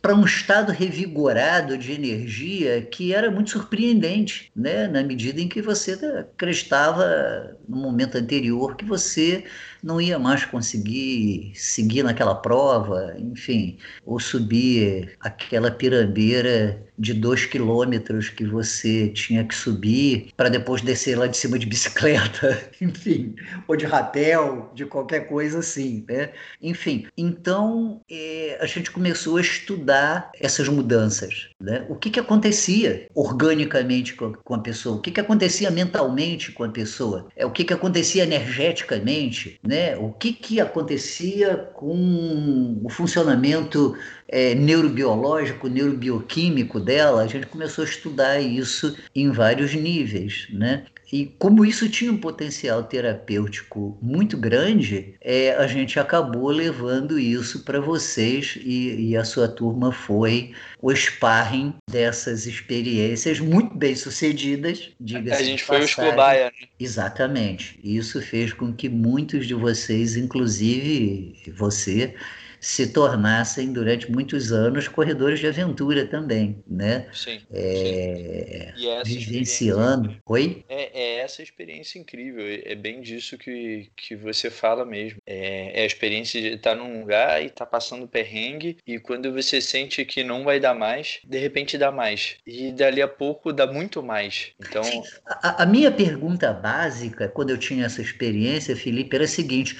para um estado revigorado de energia que era muito surpreendente, né? na medida em que você acreditava no momento anterior que você não ia mais conseguir seguir naquela prova, enfim, ou subir aquela pirambeira de dois quilômetros que você tinha que subir para depois descer lá de cima de bicicleta, <laughs> enfim, ou de rapel, de qualquer coisa assim, né? Enfim, então é, a gente começou a estudar essas mudanças, né? O que que acontecia organicamente com, com a pessoa? O que que acontecia mentalmente com a pessoa? É o que que acontecia energeticamente, né? O que que acontecia com o funcionamento é, neurobiológico, neurobioquímico dela, a gente começou a estudar isso em vários níveis, né? E como isso tinha um potencial terapêutico muito grande, é, a gente acabou levando isso para vocês e, e, a sua turma foi o sparring dessas experiências muito bem sucedidas. A gente foi os cobaia. Né? Exatamente. Isso fez com que muitos de vocês, inclusive você, se tornassem durante muitos anos corredores de aventura também, né? Sim. É, sim. vivenciando. Oi? É, é, essa experiência incrível. É bem disso que, que você fala mesmo. É, é a experiência de estar num lugar e estar tá passando perrengue e quando você sente que não vai dar mais, de repente dá mais. E dali a pouco dá muito mais. Então. A, a minha pergunta básica, quando eu tinha essa experiência, Felipe, era a seguinte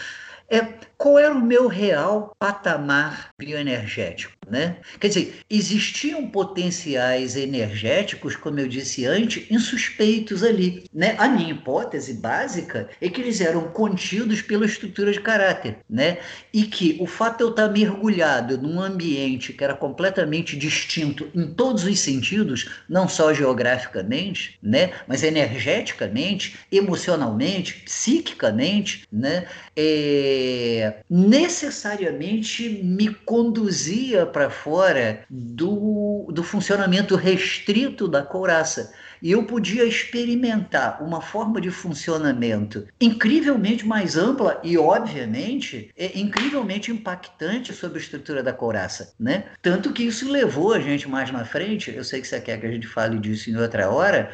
é qual era o meu real patamar bioenergético, né? Quer dizer, existiam potenciais energéticos, como eu disse antes, insuspeitos ali, né? A minha hipótese básica é que eles eram contidos pela estrutura de caráter, né? E que o fato de eu estar mergulhado num ambiente que era completamente distinto em todos os sentidos, não só geograficamente, né? Mas energeticamente, emocionalmente, psiquicamente, né? É necessariamente me conduzia para fora do, do funcionamento restrito da couraça. E eu podia experimentar uma forma de funcionamento incrivelmente mais ampla e, obviamente, é incrivelmente impactante sobre a estrutura da couraça. Né? Tanto que isso levou a gente mais na frente, eu sei que você quer que a gente fale disso em outra hora,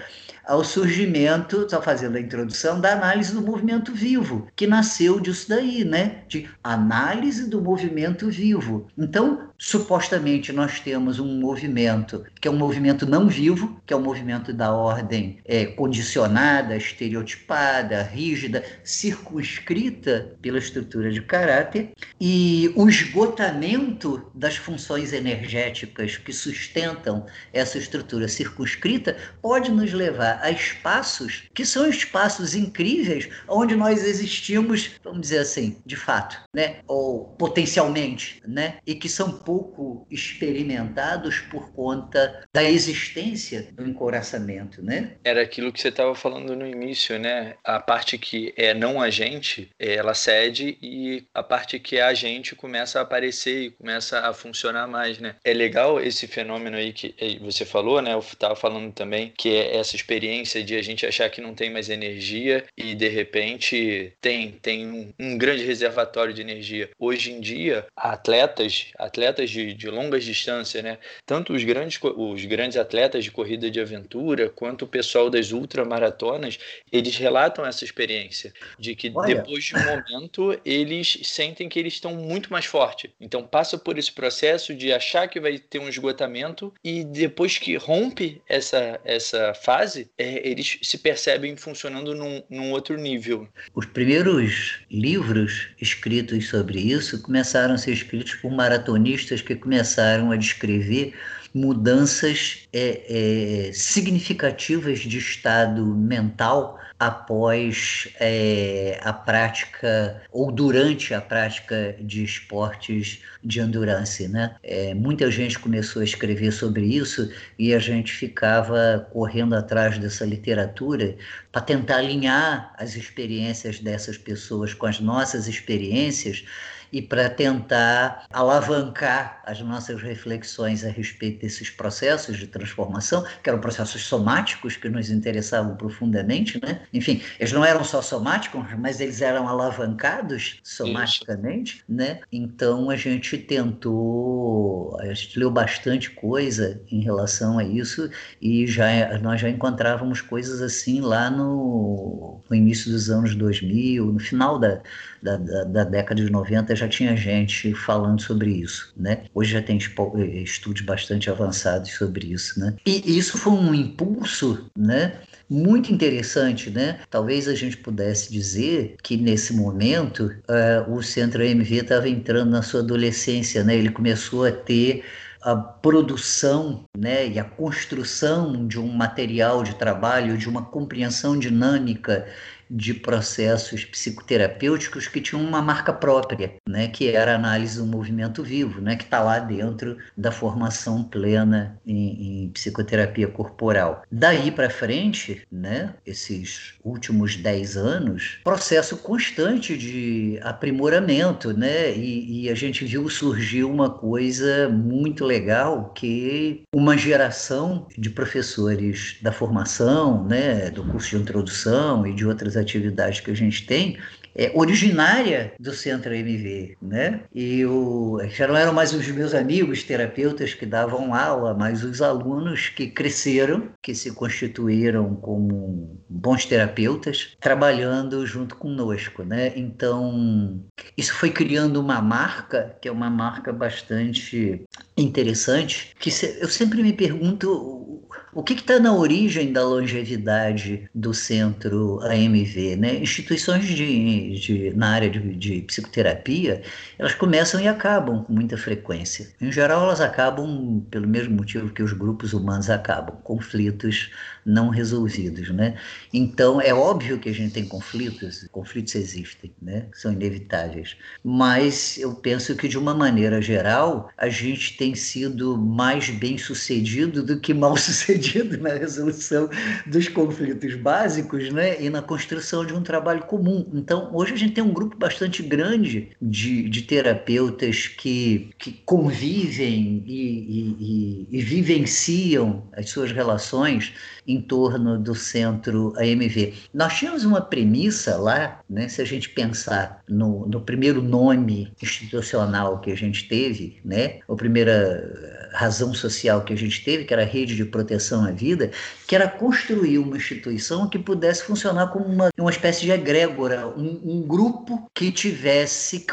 ao surgimento, só fazendo a introdução, da análise do movimento vivo, que nasceu disso daí, né? De análise do movimento vivo. Então, supostamente, nós temos um movimento que é um movimento não vivo, que é um movimento da ordem é, condicionada, estereotipada, rígida, circunscrita pela estrutura de caráter, e o esgotamento das funções energéticas que sustentam essa estrutura circunscrita pode nos levar a espaços que são espaços incríveis onde nós existimos, vamos dizer assim, de fato, né? Ou potencialmente, né? E que são pouco experimentados por conta da existência do encoraçamento, né? Era aquilo que você estava falando no início, né? A parte que é não agente, ela cede e a parte que é agente começa a aparecer e começa a funcionar mais, né? É legal esse fenômeno aí que você falou, né? Eu estava falando também que é essa experiência experiência de a gente achar que não tem mais energia e de repente tem, tem um, um grande reservatório de energia. Hoje em dia, atletas, atletas de, de longas distâncias, né? Tanto os grandes, os grandes atletas de corrida de aventura quanto o pessoal das ultramaratonas, eles relatam essa experiência de que Olha. depois de um momento eles sentem que eles estão muito mais fortes. Então passa por esse processo de achar que vai ter um esgotamento e depois que rompe essa, essa fase, é, eles se percebem funcionando num, num outro nível. Os primeiros livros escritos sobre isso começaram a ser escritos por maratonistas que começaram a descrever mudanças é, é, significativas de estado mental após é, a prática ou durante a prática de esportes de endurance, né? É, muita gente começou a escrever sobre isso e a gente ficava correndo atrás dessa literatura para tentar alinhar as experiências dessas pessoas com as nossas experiências e para tentar alavancar as nossas reflexões a respeito desses processos de transformação, que eram processos somáticos que nos interessavam profundamente, né? Enfim, eles não eram só somáticos, mas eles eram alavancados somaticamente, Isso. né? Então a gente tentou, a gente leu bastante coisa em relação a isso e já nós já encontrávamos coisas assim lá no, no início dos anos 2000, no final da, da, da, da década de 90 já tinha gente falando sobre isso, né? Hoje já tem estudos bastante avançados sobre isso, né? E isso foi um impulso, né? muito interessante, né? Talvez a gente pudesse dizer que nesse momento uh, o Centro AMV estava entrando na sua adolescência, né? Ele começou a ter a produção né, e a construção de um material de trabalho, de uma compreensão dinâmica de processos psicoterapêuticos que tinham uma marca própria, né, que era a análise do movimento vivo, né, que está lá dentro da formação plena em, em psicoterapia corporal. Daí para frente, né, esses últimos dez anos, processo constante de aprimoramento, né, e, e a gente viu surgir uma coisa muito legal que uma geração de professores da formação, né, do curso de introdução e de outras atividades que a gente tem, é, originária do Centro AMV, né? E o, já não eram mais os meus amigos terapeutas que davam aula, mas os alunos que cresceram, que se constituíram como bons terapeutas, trabalhando junto conosco, né? Então, isso foi criando uma marca, que é uma marca bastante interessante, que eu sempre me pergunto o que está na origem da longevidade do centro AMV? Né? Instituições de, de, na área de, de, psicoterapia, elas começam e acabam com muita frequência. Em geral, elas acabam pelo mesmo motivo que os grupos humanos acabam, conflitos não resolvidos, né? Então, é óbvio que a gente tem conflitos, conflitos existem, né? São inevitáveis. Mas eu penso que, de uma maneira geral, a gente tem sido mais bem sucedido do que mal sucedido <laughs> na resolução dos conflitos básicos, né? E na construção de um trabalho comum. Então, hoje a gente tem um grupo bastante grande de, de terapeutas que, que convivem e, e, e, e vivenciam as suas relações em torno do centro AMV. Nós tínhamos uma premissa lá, né, se a gente pensar no, no primeiro nome institucional que a gente teve, né, a primeira razão social que a gente teve, que era a rede de proteção à vida, que era construir uma instituição que pudesse funcionar como uma, uma espécie de egrégora, um, um grupo que tivesse,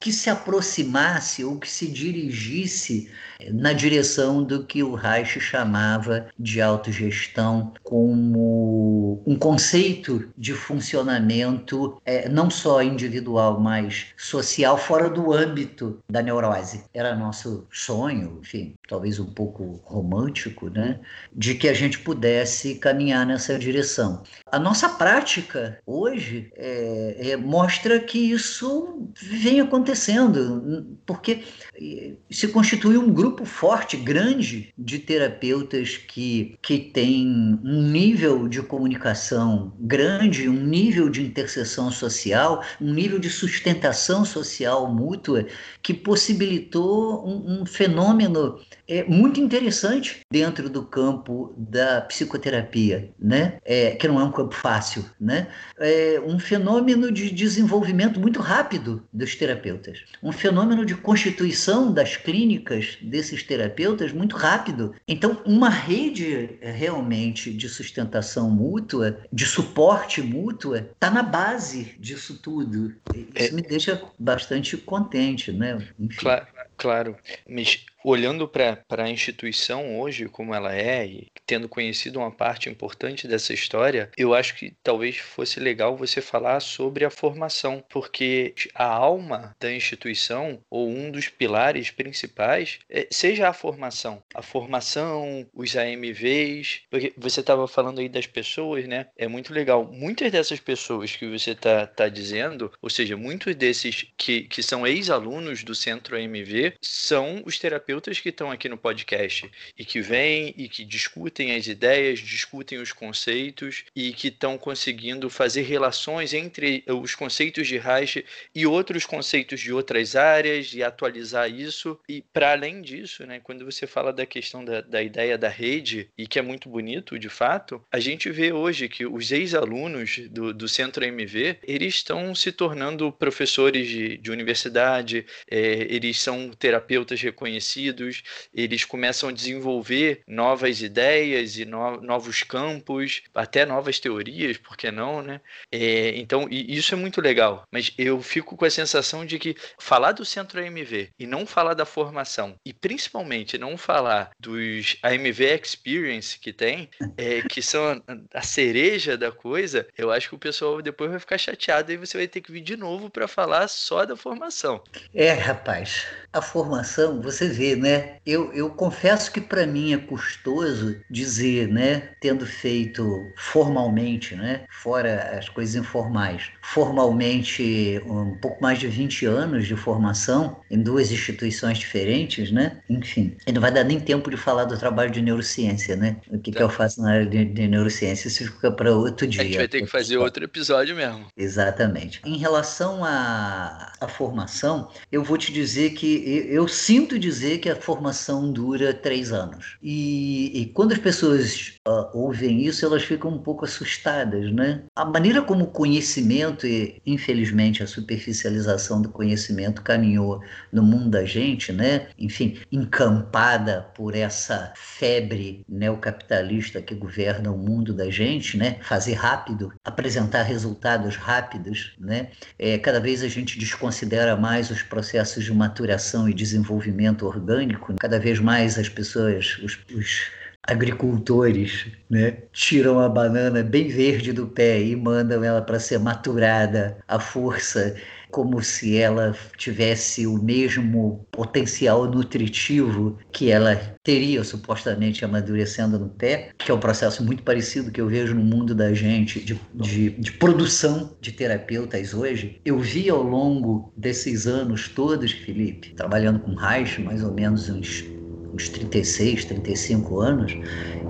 que se aproximasse ou que se dirigisse na direção do que o Reich chamava de autogestão como um conceito de funcionamento é, não só individual, mas social fora do âmbito da neurose. Era nosso sonho, enfim, talvez um pouco romântico, né, de que a gente pudesse caminhar nessa direção. A nossa prática hoje é, é, mostra que isso vem acontecendo, porque se constituiu um grupo forte, grande, de terapeutas que, que têm um nível de comunicação grande, um nível de interseção social, um nível de sustentação social mútua que possibilitou um, um fenômeno é, muito interessante dentro do campo da psicoterapia, né? É, que não é um campo fácil, né? É um fenômeno de desenvolvimento muito rápido dos terapeutas, um fenômeno de constituição das clínicas desses terapeutas muito rápido. Então, uma rede realmente de sustentação mútua, de suporte mútua, está na base disso tudo. Isso é... me deixa bastante contente, né? Enfim. Claro, claro. Mas olhando para a instituição hoje, como ela é, e tendo conhecido uma parte importante dessa história, eu acho que talvez fosse legal você falar sobre a formação, porque a alma da instituição, ou um dos pilares principais, é, seja a formação. A formação, os AMVs, porque você estava falando aí das pessoas, né? É muito legal. Muitas dessas pessoas que você está tá dizendo, ou seja, muitos desses que, que são ex-alunos do Centro AMV, são os terapeutas terapeutas que estão aqui no podcast e que vêm e que discutem as ideias, discutem os conceitos e que estão conseguindo fazer relações entre os conceitos de Reich e outros conceitos de outras áreas e atualizar isso. E para além disso, né, quando você fala da questão da, da ideia da rede, e que é muito bonito de fato, a gente vê hoje que os ex-alunos do, do Centro MV, eles estão se tornando professores de, de universidade, é, eles são terapeutas reconhecidos eles começam a desenvolver novas ideias e no, novos campos, até novas teorias, por que não, né? É, então, isso é muito legal, mas eu fico com a sensação de que falar do centro AMV e não falar da formação, e principalmente não falar dos AMV Experience que tem, é, que são a cereja da coisa, eu acho que o pessoal depois vai ficar chateado e você vai ter que vir de novo para falar só da formação. É, rapaz, a formação, você vê, né? Eu, eu confesso que para mim é custoso dizer, né, tendo feito formalmente, né, fora as coisas informais, formalmente um pouco mais de 20 anos de formação em duas instituições diferentes, né? Enfim, não vai dar nem tempo de falar do trabalho de neurociência, né? O que, tá. que eu faço na área de, de neurociência, isso fica para outro dia. A gente vai ter que fazer outro episódio mesmo. Exatamente. Em relação à, à formação, eu vou te dizer que eu, eu sinto dizer que a formação dura três anos. E, e quando as pessoas uh, ouvem isso, elas ficam um pouco assustadas, né? A maneira como o conhecimento e, infelizmente, a superficialização do conhecimento caminhou no mundo da gente, né? Enfim, encampada por essa febre neocapitalista que governa o mundo da gente, né? Fazer rápido, apresentar resultados rápidos, né? É, cada vez a gente desconsidera mais os processos de maturação e desenvolvimento orgânico, cada vez mais as pessoas, os, os agricultores né, tiram a banana bem verde do pé e mandam ela para ser maturada à força, como se ela tivesse o mesmo potencial nutritivo que ela teria supostamente amadurecendo no pé, que é um processo muito parecido que eu vejo no mundo da gente de, de, de produção de terapeutas hoje. Eu vi ao longo desses anos todos, Felipe, trabalhando com Reich, mais ou menos uns uns 36, 35 anos,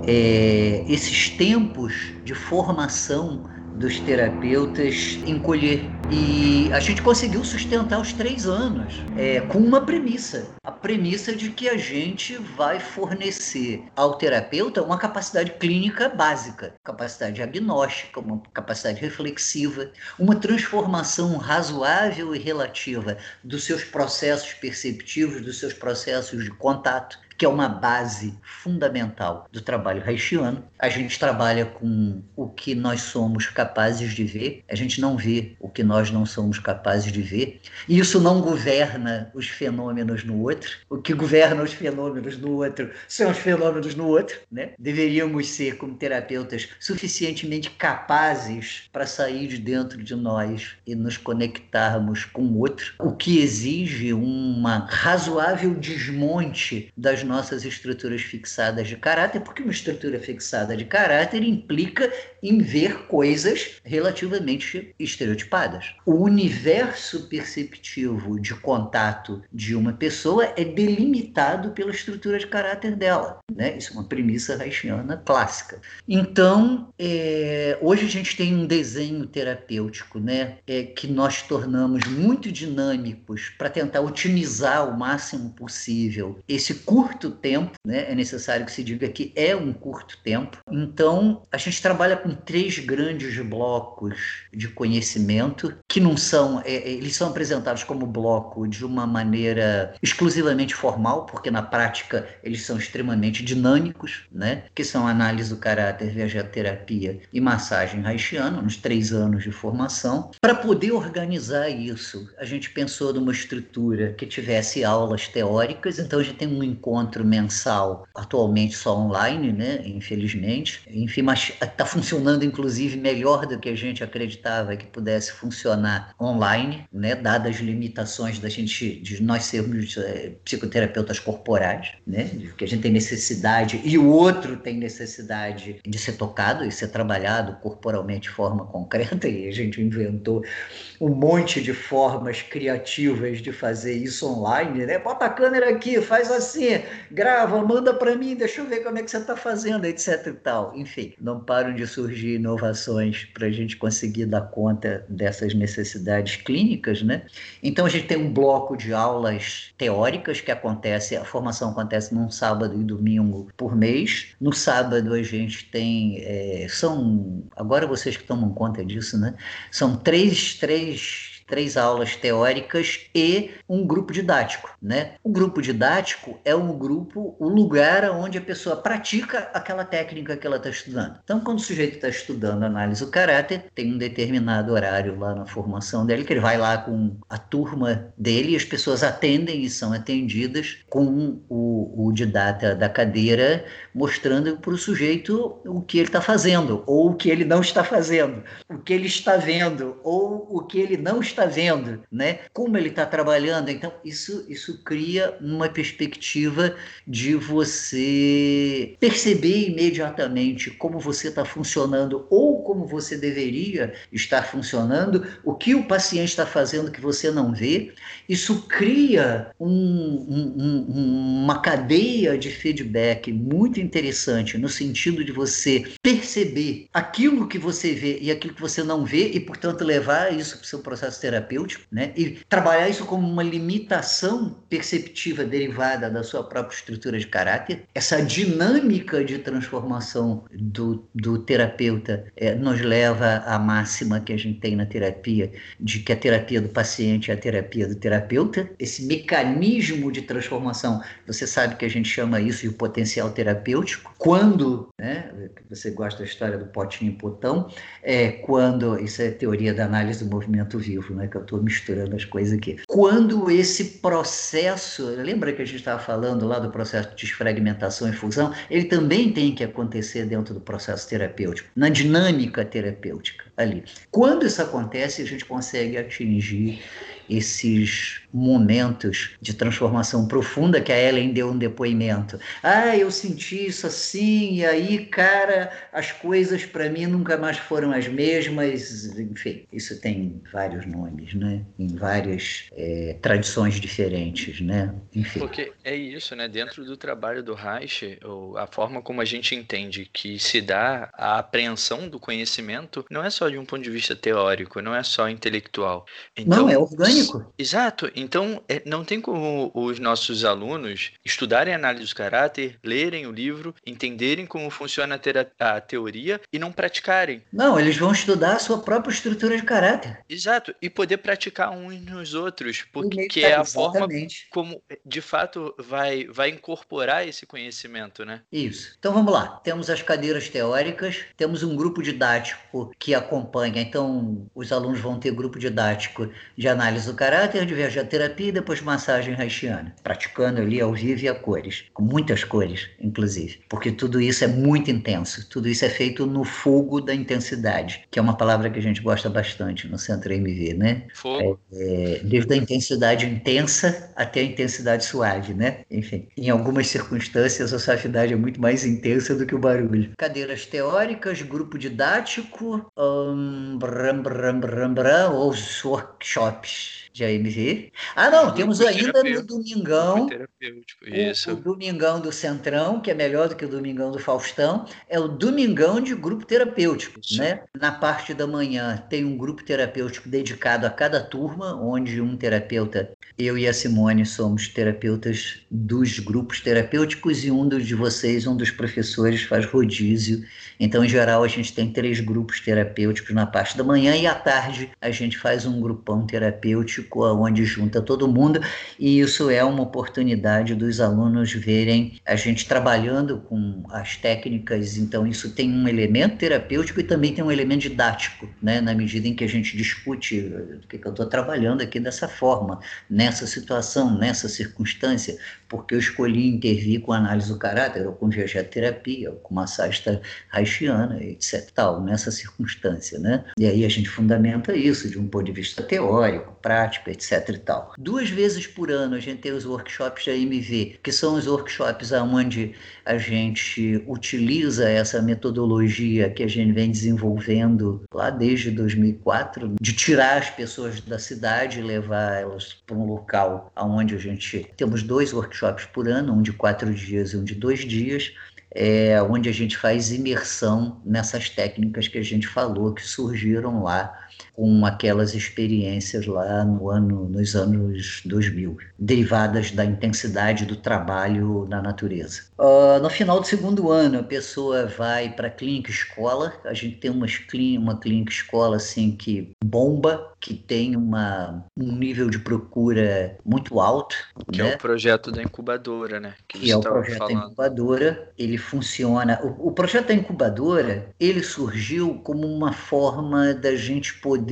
é, esses tempos de formação dos terapeutas encolher. E a gente conseguiu sustentar os três anos é, com uma premissa: a premissa de que a gente vai fornecer ao terapeuta uma capacidade clínica básica, capacidade diagnóstica, uma capacidade reflexiva, uma transformação razoável e relativa dos seus processos perceptivos, dos seus processos de contato que é uma base fundamental do trabalho haitiano. A gente trabalha com o que nós somos capazes de ver, a gente não vê o que nós não somos capazes de ver. E isso não governa os fenômenos no outro. O que governa os fenômenos no outro são os fenômenos no outro. Né? Deveríamos ser, como terapeutas, suficientemente capazes para sair de dentro de nós e nos conectarmos com o outro, o que exige uma razoável desmonte das nossas estruturas fixadas de caráter, porque uma estrutura fixada de caráter implica em ver coisas relativamente estereotipadas. O universo perceptivo de contato de uma pessoa é delimitado pela estrutura de caráter dela. Né? Isso é uma premissa haitiana clássica. Então, é, hoje a gente tem um desenho terapêutico né, é, que nós tornamos muito dinâmicos para tentar otimizar o máximo possível esse curto curto tempo, né? é necessário que se diga que é um curto tempo. Então, a gente trabalha com três grandes blocos de conhecimento que não são, é, é, eles são apresentados como bloco de uma maneira exclusivamente formal, porque na prática eles são extremamente dinâmicos, né? que são análise do caráter, vegeterapia e massagem haitiana, nos três anos de formação. Para poder organizar isso, a gente pensou numa estrutura que tivesse aulas teóricas, então a gente tem um encontro encontro mensal, atualmente só online, né? Infelizmente. Enfim, mas está funcionando inclusive melhor do que a gente acreditava que pudesse funcionar online, né? Dadas as limitações da gente, de nós sermos é, psicoterapeutas corporais, né? Que a gente tem necessidade e o outro tem necessidade de ser tocado e ser trabalhado corporalmente de forma concreta e a gente inventou um monte de formas criativas de fazer isso online, né? Bota a câmera aqui, faz assim, grava, manda para mim, deixa eu ver como é que você está fazendo, etc e tal. Enfim, não param de surgir inovações para a gente conseguir dar conta dessas necessidades clínicas, né? Então a gente tem um bloco de aulas teóricas que acontece, a formação acontece num sábado e domingo por mês. No sábado a gente tem, é, são, agora vocês que tomam conta disso, né? São três, três três aulas teóricas e um grupo didático, né? O grupo didático é o grupo, o lugar onde a pessoa pratica aquela técnica que ela está estudando. Então, quando o sujeito está estudando análise do caráter, tem um determinado horário lá na formação dele que ele vai lá com a turma dele e as pessoas atendem e são atendidas com o, o didata da cadeira mostrando para o sujeito o que ele está fazendo ou o que ele não está fazendo, o que ele está vendo ou o que ele não está vendo, né? Como ele está trabalhando. Então, isso, isso cria uma perspectiva de você perceber imediatamente como você está funcionando ou como você deveria estar funcionando, o que o paciente está fazendo que você não vê. Isso cria um, um, um, uma cadeia de feedback muito interessante no sentido de você perceber aquilo que você vê e aquilo que você não vê e, portanto, levar isso para o seu processo terapêutico, né? E trabalhar isso como uma limitação perceptiva derivada da sua própria estrutura de caráter. Essa dinâmica de transformação do, do terapeuta é, nos leva à máxima que a gente tem na terapia de que a terapia do paciente é a terapia do terapeuta. Esse mecanismo de transformação, você sabe que a gente chama isso de potencial terapêutico. Quando, né, você gosta da história do potinho potão, é quando, isso é teoria da análise do movimento vivo, né, que eu estou misturando as coisas aqui. Quando esse processo, lembra que a gente estava falando lá do processo de desfragmentação e fusão, ele também tem que acontecer dentro do processo terapêutico, na dinâmica terapêutica ali. Quando isso acontece, a gente consegue atingir esses momentos de transformação profunda que a Ellen deu um depoimento. Ah, eu senti isso assim, e aí, cara, as coisas para mim nunca mais foram as mesmas. Enfim, isso tem vários nomes, né? Em várias é, tradições diferentes, né? Enfim. Porque é isso, né? Dentro do trabalho do Reich, a forma como a gente entende que se dá a apreensão do conhecimento não é só de um ponto de vista teórico, não é só intelectual. Então, não, é orgânico Exato. Então, é, não tem como os nossos alunos estudarem análise do caráter, lerem o livro, entenderem como funciona a, a teoria e não praticarem. Não, eles vão estudar a sua própria estrutura de caráter. Exato. E poder praticar uns nos outros, porque que é a forma como, de fato, vai, vai incorporar esse conhecimento, né? Isso. Então, vamos lá. Temos as cadeiras teóricas, temos um grupo didático que acompanha. Então, os alunos vão ter grupo didático de análise do caráter, de terapia e depois massagem haitiana, praticando ali ao vivo e a cores, com muitas cores, inclusive, porque tudo isso é muito intenso, tudo isso é feito no fogo da intensidade, que é uma palavra que a gente gosta bastante no Centro MV, né? Fogo. É, é, desde a intensidade intensa até a intensidade suave, né? Enfim, em algumas circunstâncias a suavidade é muito mais intensa do que o barulho. Cadeiras teóricas, grupo didático, um, bram, bram, bram, bram, ou workshop de AMV. Ah, não, temos ainda no Domingão. Isso. O, o, Domingão do Centrão, que é melhor do que o Domingão do Faustão, é o Domingão de grupo terapêutico. Né? Na parte da manhã tem um grupo terapêutico dedicado a cada turma, onde um terapeuta, eu e a Simone, somos terapeutas dos grupos terapêuticos e um dos de vocês, um dos professores, faz rodízio. Então, em geral, a gente tem três grupos terapêuticos na parte da manhã e à tarde a gente faz um grupão terapêutico onde junta todo mundo e isso é uma oportunidade dos alunos verem a gente trabalhando com as técnicas, então isso tem um elemento terapêutico e também tem um elemento didático, né? na medida em que a gente discute o que, que eu estou trabalhando aqui dessa forma, nessa situação, nessa circunstância, porque eu escolhi intervir com análise do caráter, ou com terapia, ou com massagem haitiana, etc. Tal, nessa circunstância. Né? E aí a gente fundamenta isso de um ponto de vista teórico, prático, etc. E tal. Duas vezes por ano a gente tem os workshops da MV, que são os workshops onde a gente utiliza essa metodologia que a gente vem desenvolvendo lá desde 2004, de tirar as pessoas da cidade e levar elas para um local onde a gente temos dois workshops por ano, um de quatro dias e um de dois dias, é, onde a gente faz imersão nessas técnicas que a gente falou que surgiram lá com aquelas experiências lá no ano, nos anos 2000, derivadas da intensidade do trabalho na natureza. Uh, no final do segundo ano, a pessoa vai para a clínica escola. A gente tem umas clínica, uma clínica escola assim que bomba que tem uma, um nível de procura muito alto. Que né? é o projeto da incubadora, né? Que, que é o projeto falando. da incubadora. Ele funciona. O, o, projeto da incubadora ele surgiu como uma forma da gente poder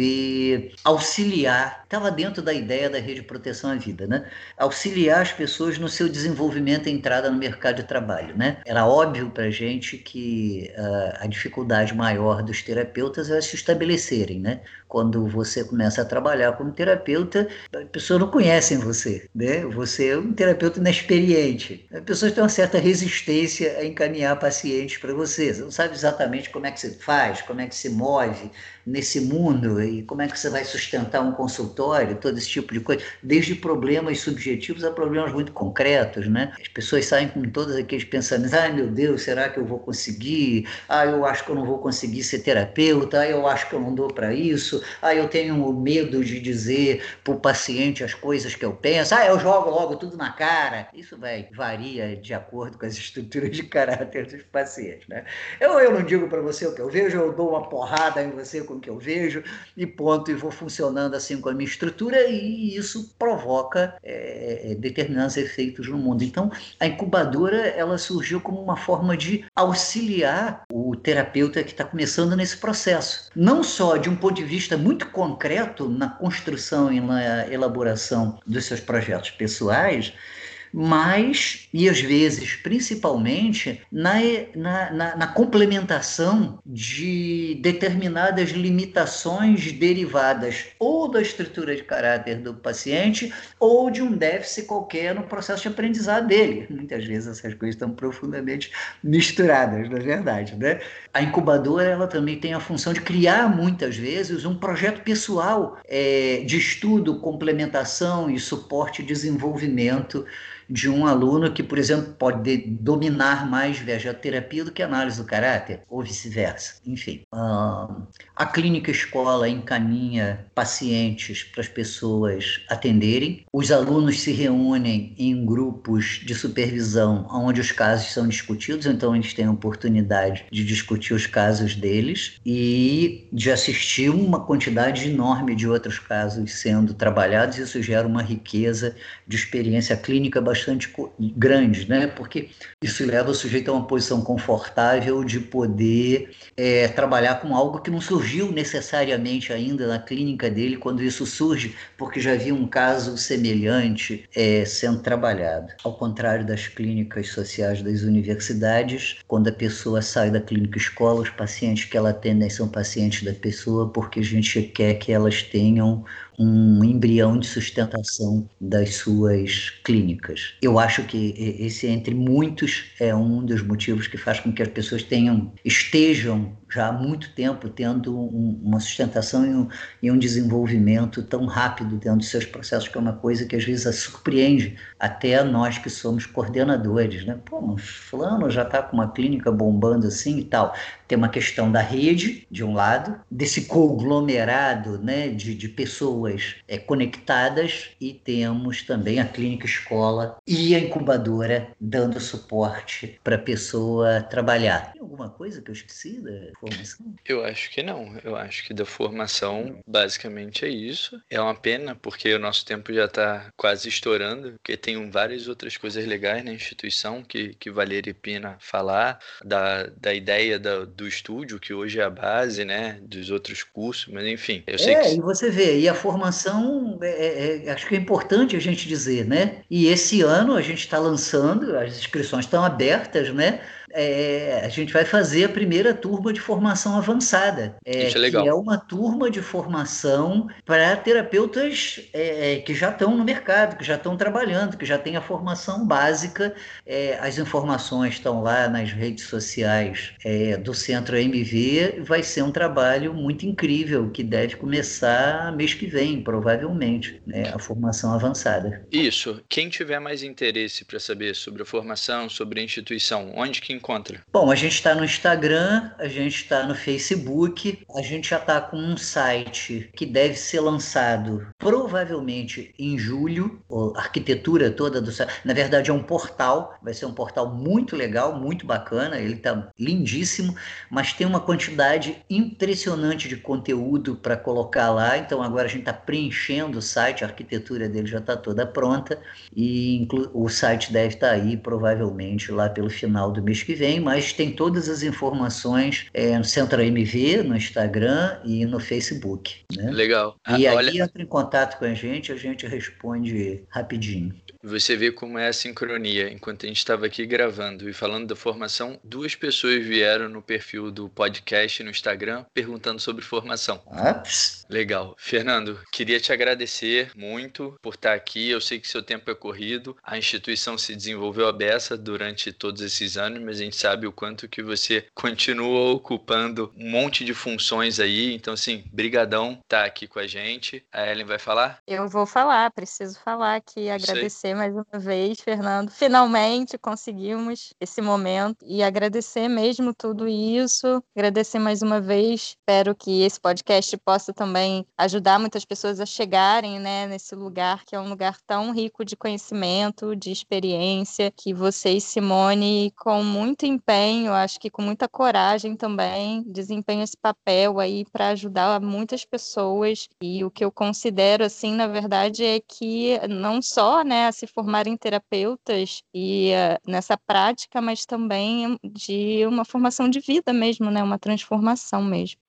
auxiliar. Estava dentro da ideia da rede de proteção à vida, né? Auxiliar as pessoas no seu desenvolvimento e entrada no mercado de trabalho, né? Era óbvio para gente que uh, a dificuldade maior dos terapeutas é se estabelecerem, né? Quando você começa a trabalhar como terapeuta, as pessoas não conhecem você, né? Você é um terapeuta inexperiente. As pessoas têm uma certa resistência a encaminhar pacientes para você. Você não sabe exatamente como é que você faz, como é que se move nesse mundo e como é que você vai sustentar um consultório, todo esse tipo de coisa, desde problemas subjetivos a problemas muito concretos, né? As pessoas saem com todos aqueles pensamentos, ai meu Deus, será que eu vou conseguir? Ah, eu acho que eu não vou conseguir ser terapeuta, ah, eu acho que eu não dou para isso, ah, eu tenho medo de dizer para o paciente as coisas que eu penso, ah, eu jogo logo tudo na cara. Isso vai varia de acordo com as <laughs> estruturas de caráter dos pacientes, né? Eu, eu não digo para você o que eu vejo, eu dou uma porrada em você com o que eu vejo e ponto, e vou funcionando assim com a minha estrutura e isso provoca é, determinados efeitos no mundo. Então, a incubadora ela surgiu como uma forma de auxiliar o terapeuta que está começando nesse processo, não só de um ponto de vista muito concreto na construção e na elaboração dos seus projetos pessoais, mas, e às vezes principalmente, na, na, na, na complementação de determinadas limitações derivadas ou da estrutura de caráter do paciente ou de um déficit qualquer no processo de aprendizado dele. Muitas vezes essas coisas estão profundamente misturadas, na é verdade. Né? A incubadora ela também tem a função de criar, muitas vezes, um projeto pessoal é, de estudo, complementação e suporte e desenvolvimento de um aluno que, por exemplo, pode dominar mais vegeterapia do que análise do caráter, ou vice-versa. Enfim, a clínica escola encaminha pacientes para as pessoas atenderem. Os alunos se reúnem em grupos de supervisão onde os casos são discutidos, então eles têm a oportunidade de discutir os casos deles e de assistir uma quantidade enorme de outros casos sendo trabalhados. Isso gera uma riqueza de experiência clínica bastante bastante grandes, né? Porque isso leva o sujeito a uma posição confortável de poder é, trabalhar com algo que não surgiu necessariamente ainda na clínica dele quando isso surge, porque já havia um caso semelhante é, sendo trabalhado. Ao contrário das clínicas sociais das universidades, quando a pessoa sai da clínica escola, os pacientes que ela atende são pacientes da pessoa porque a gente quer que elas tenham um embrião de sustentação das suas clínicas. Eu acho que esse, entre muitos, é um dos motivos que faz com que as pessoas tenham, estejam já há muito tempo tendo um, uma sustentação e um, e um, desenvolvimento tão rápido dentro dos seus processos, que é uma coisa que às vezes surpreende até nós que somos coordenadores, né? Pô, mas fulano já está com uma clínica bombando assim e tal. Tem uma questão da rede, de um lado, desse conglomerado né, de, de pessoas é, conectadas, e temos também a clínica escola e a incubadora dando suporte para a pessoa trabalhar. Tem alguma coisa que eu esqueci formação? Eu acho que não. Eu acho que da formação, basicamente é isso. É uma pena, porque o nosso tempo já está quase estourando, porque tem várias outras coisas legais na instituição que, que valeria a pena falar, da, da ideia da, do estúdio, que hoje é a base, né, dos outros cursos, mas enfim. Eu sei é, que... e você vê, e a formação, é, é, é, acho que é importante a gente dizer, né? E esse ano a gente está lançando, as inscrições estão abertas, né? É, a gente vai fazer a primeira turma de formação avançada. É, Isso é legal. Que é uma turma de formação para terapeutas é, é, que já estão no mercado, que já estão trabalhando, que já têm a formação básica. É, as informações estão lá nas redes sociais é, do Centro MV. Vai ser um trabalho muito incrível que deve começar mês que vem, provavelmente, né, a formação avançada. Isso. Quem tiver mais interesse para saber sobre a formação, sobre a instituição, onde que encontra? Bom, a gente está no Instagram, a gente está no Facebook, a gente já está com um site que deve ser lançado provavelmente em julho. A arquitetura toda do site, na verdade, é um portal, vai ser um portal muito legal, muito bacana, ele está lindíssimo, mas tem uma quantidade impressionante de conteúdo para colocar lá. Então agora a gente está preenchendo o site, a arquitetura dele já está toda pronta e o site deve estar tá aí provavelmente lá pelo final do mês que vem, mas tem todas as informações é, no Centro MV, no Instagram e no Facebook. Né? Legal. E ah, aí olha... entra em contato com a gente, a gente responde rapidinho. Você vê como é a sincronia. Enquanto a gente estava aqui gravando e falando da formação, duas pessoas vieram no perfil do podcast no Instagram perguntando sobre formação. Ups. Legal. Fernando, queria te agradecer muito por estar aqui. Eu sei que seu tempo é corrido. A instituição se desenvolveu a beça durante todos esses anos, mas a gente sabe o quanto que você continua ocupando um monte de funções aí. Então, assim, brigadão estar aqui com a gente. A Ellen vai falar? Eu vou falar, preciso falar aqui, agradecer agradecer mais uma vez, Fernando. Finalmente conseguimos esse momento e agradecer mesmo tudo isso. Agradecer mais uma vez. Espero que esse podcast possa também ajudar muitas pessoas a chegarem né, nesse lugar que é um lugar tão rico de conhecimento, de experiência, que você e Simone, com muito empenho, acho que com muita coragem também, desempenham esse papel aí para ajudar muitas pessoas. E o que eu considero, assim, na verdade, é que não só né, se formarem terapeutas e uh, nessa prática, mas também de uma formação de vida mesmo, né? Uma transformação mesmo.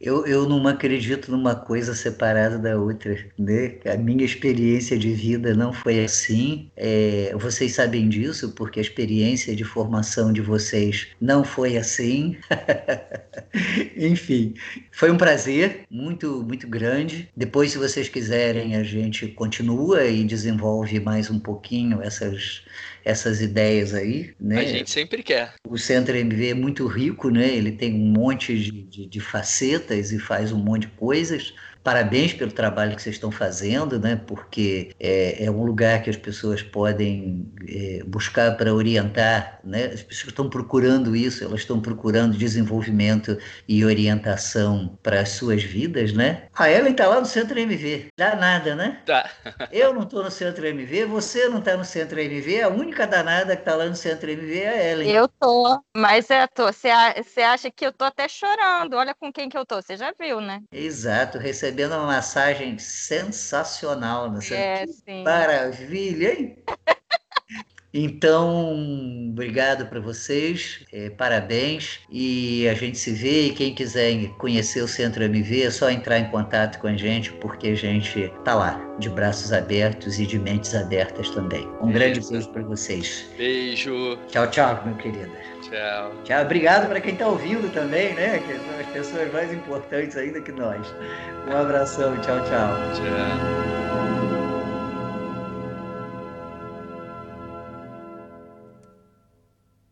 Eu, eu não acredito numa coisa separada da outra, né? A minha experiência de vida não foi assim. É, vocês sabem disso porque a experiência de formação de vocês não foi assim. <laughs> Enfim, foi um prazer muito, muito grande. Depois, se vocês quiserem, a gente continua e desenvolve mais um pouquinho essas essas ideias aí, né? A gente sempre quer. O Centro MV é muito rico, né? Ele tem um monte de, de, de facetas e faz um monte de coisas. Parabéns pelo trabalho que vocês estão fazendo, né? Porque é, é um lugar que as pessoas podem é, buscar para orientar, né? As pessoas estão procurando isso, elas estão procurando desenvolvimento e orientação para as suas vidas, né? A Ellen está lá no Centro MV, dá nada, né? Tá. Eu não estou no Centro MV, você não está no Centro MV, a única danada que está lá no Centro MV é a Ellen. Eu tô, mas é, tô. Você acha que eu tô até chorando? Olha com quem que eu tô, você já viu, né? Exato, recebendo recebendo uma massagem sensacional. Né? É, sim. Maravilha, hein? Então, obrigado para vocês, é, parabéns e a gente se vê. E quem quiser conhecer o Centro MV é só entrar em contato com a gente, porque a gente tá lá, de braços abertos e de mentes abertas também. Um grande beijo para vocês. Beijo. Tchau, tchau, meu querido. Tchau. Tchau. Obrigado para quem está ouvindo também, né? Que são as pessoas mais importantes ainda que nós. Um abração. Tchau, tchau. Tchau.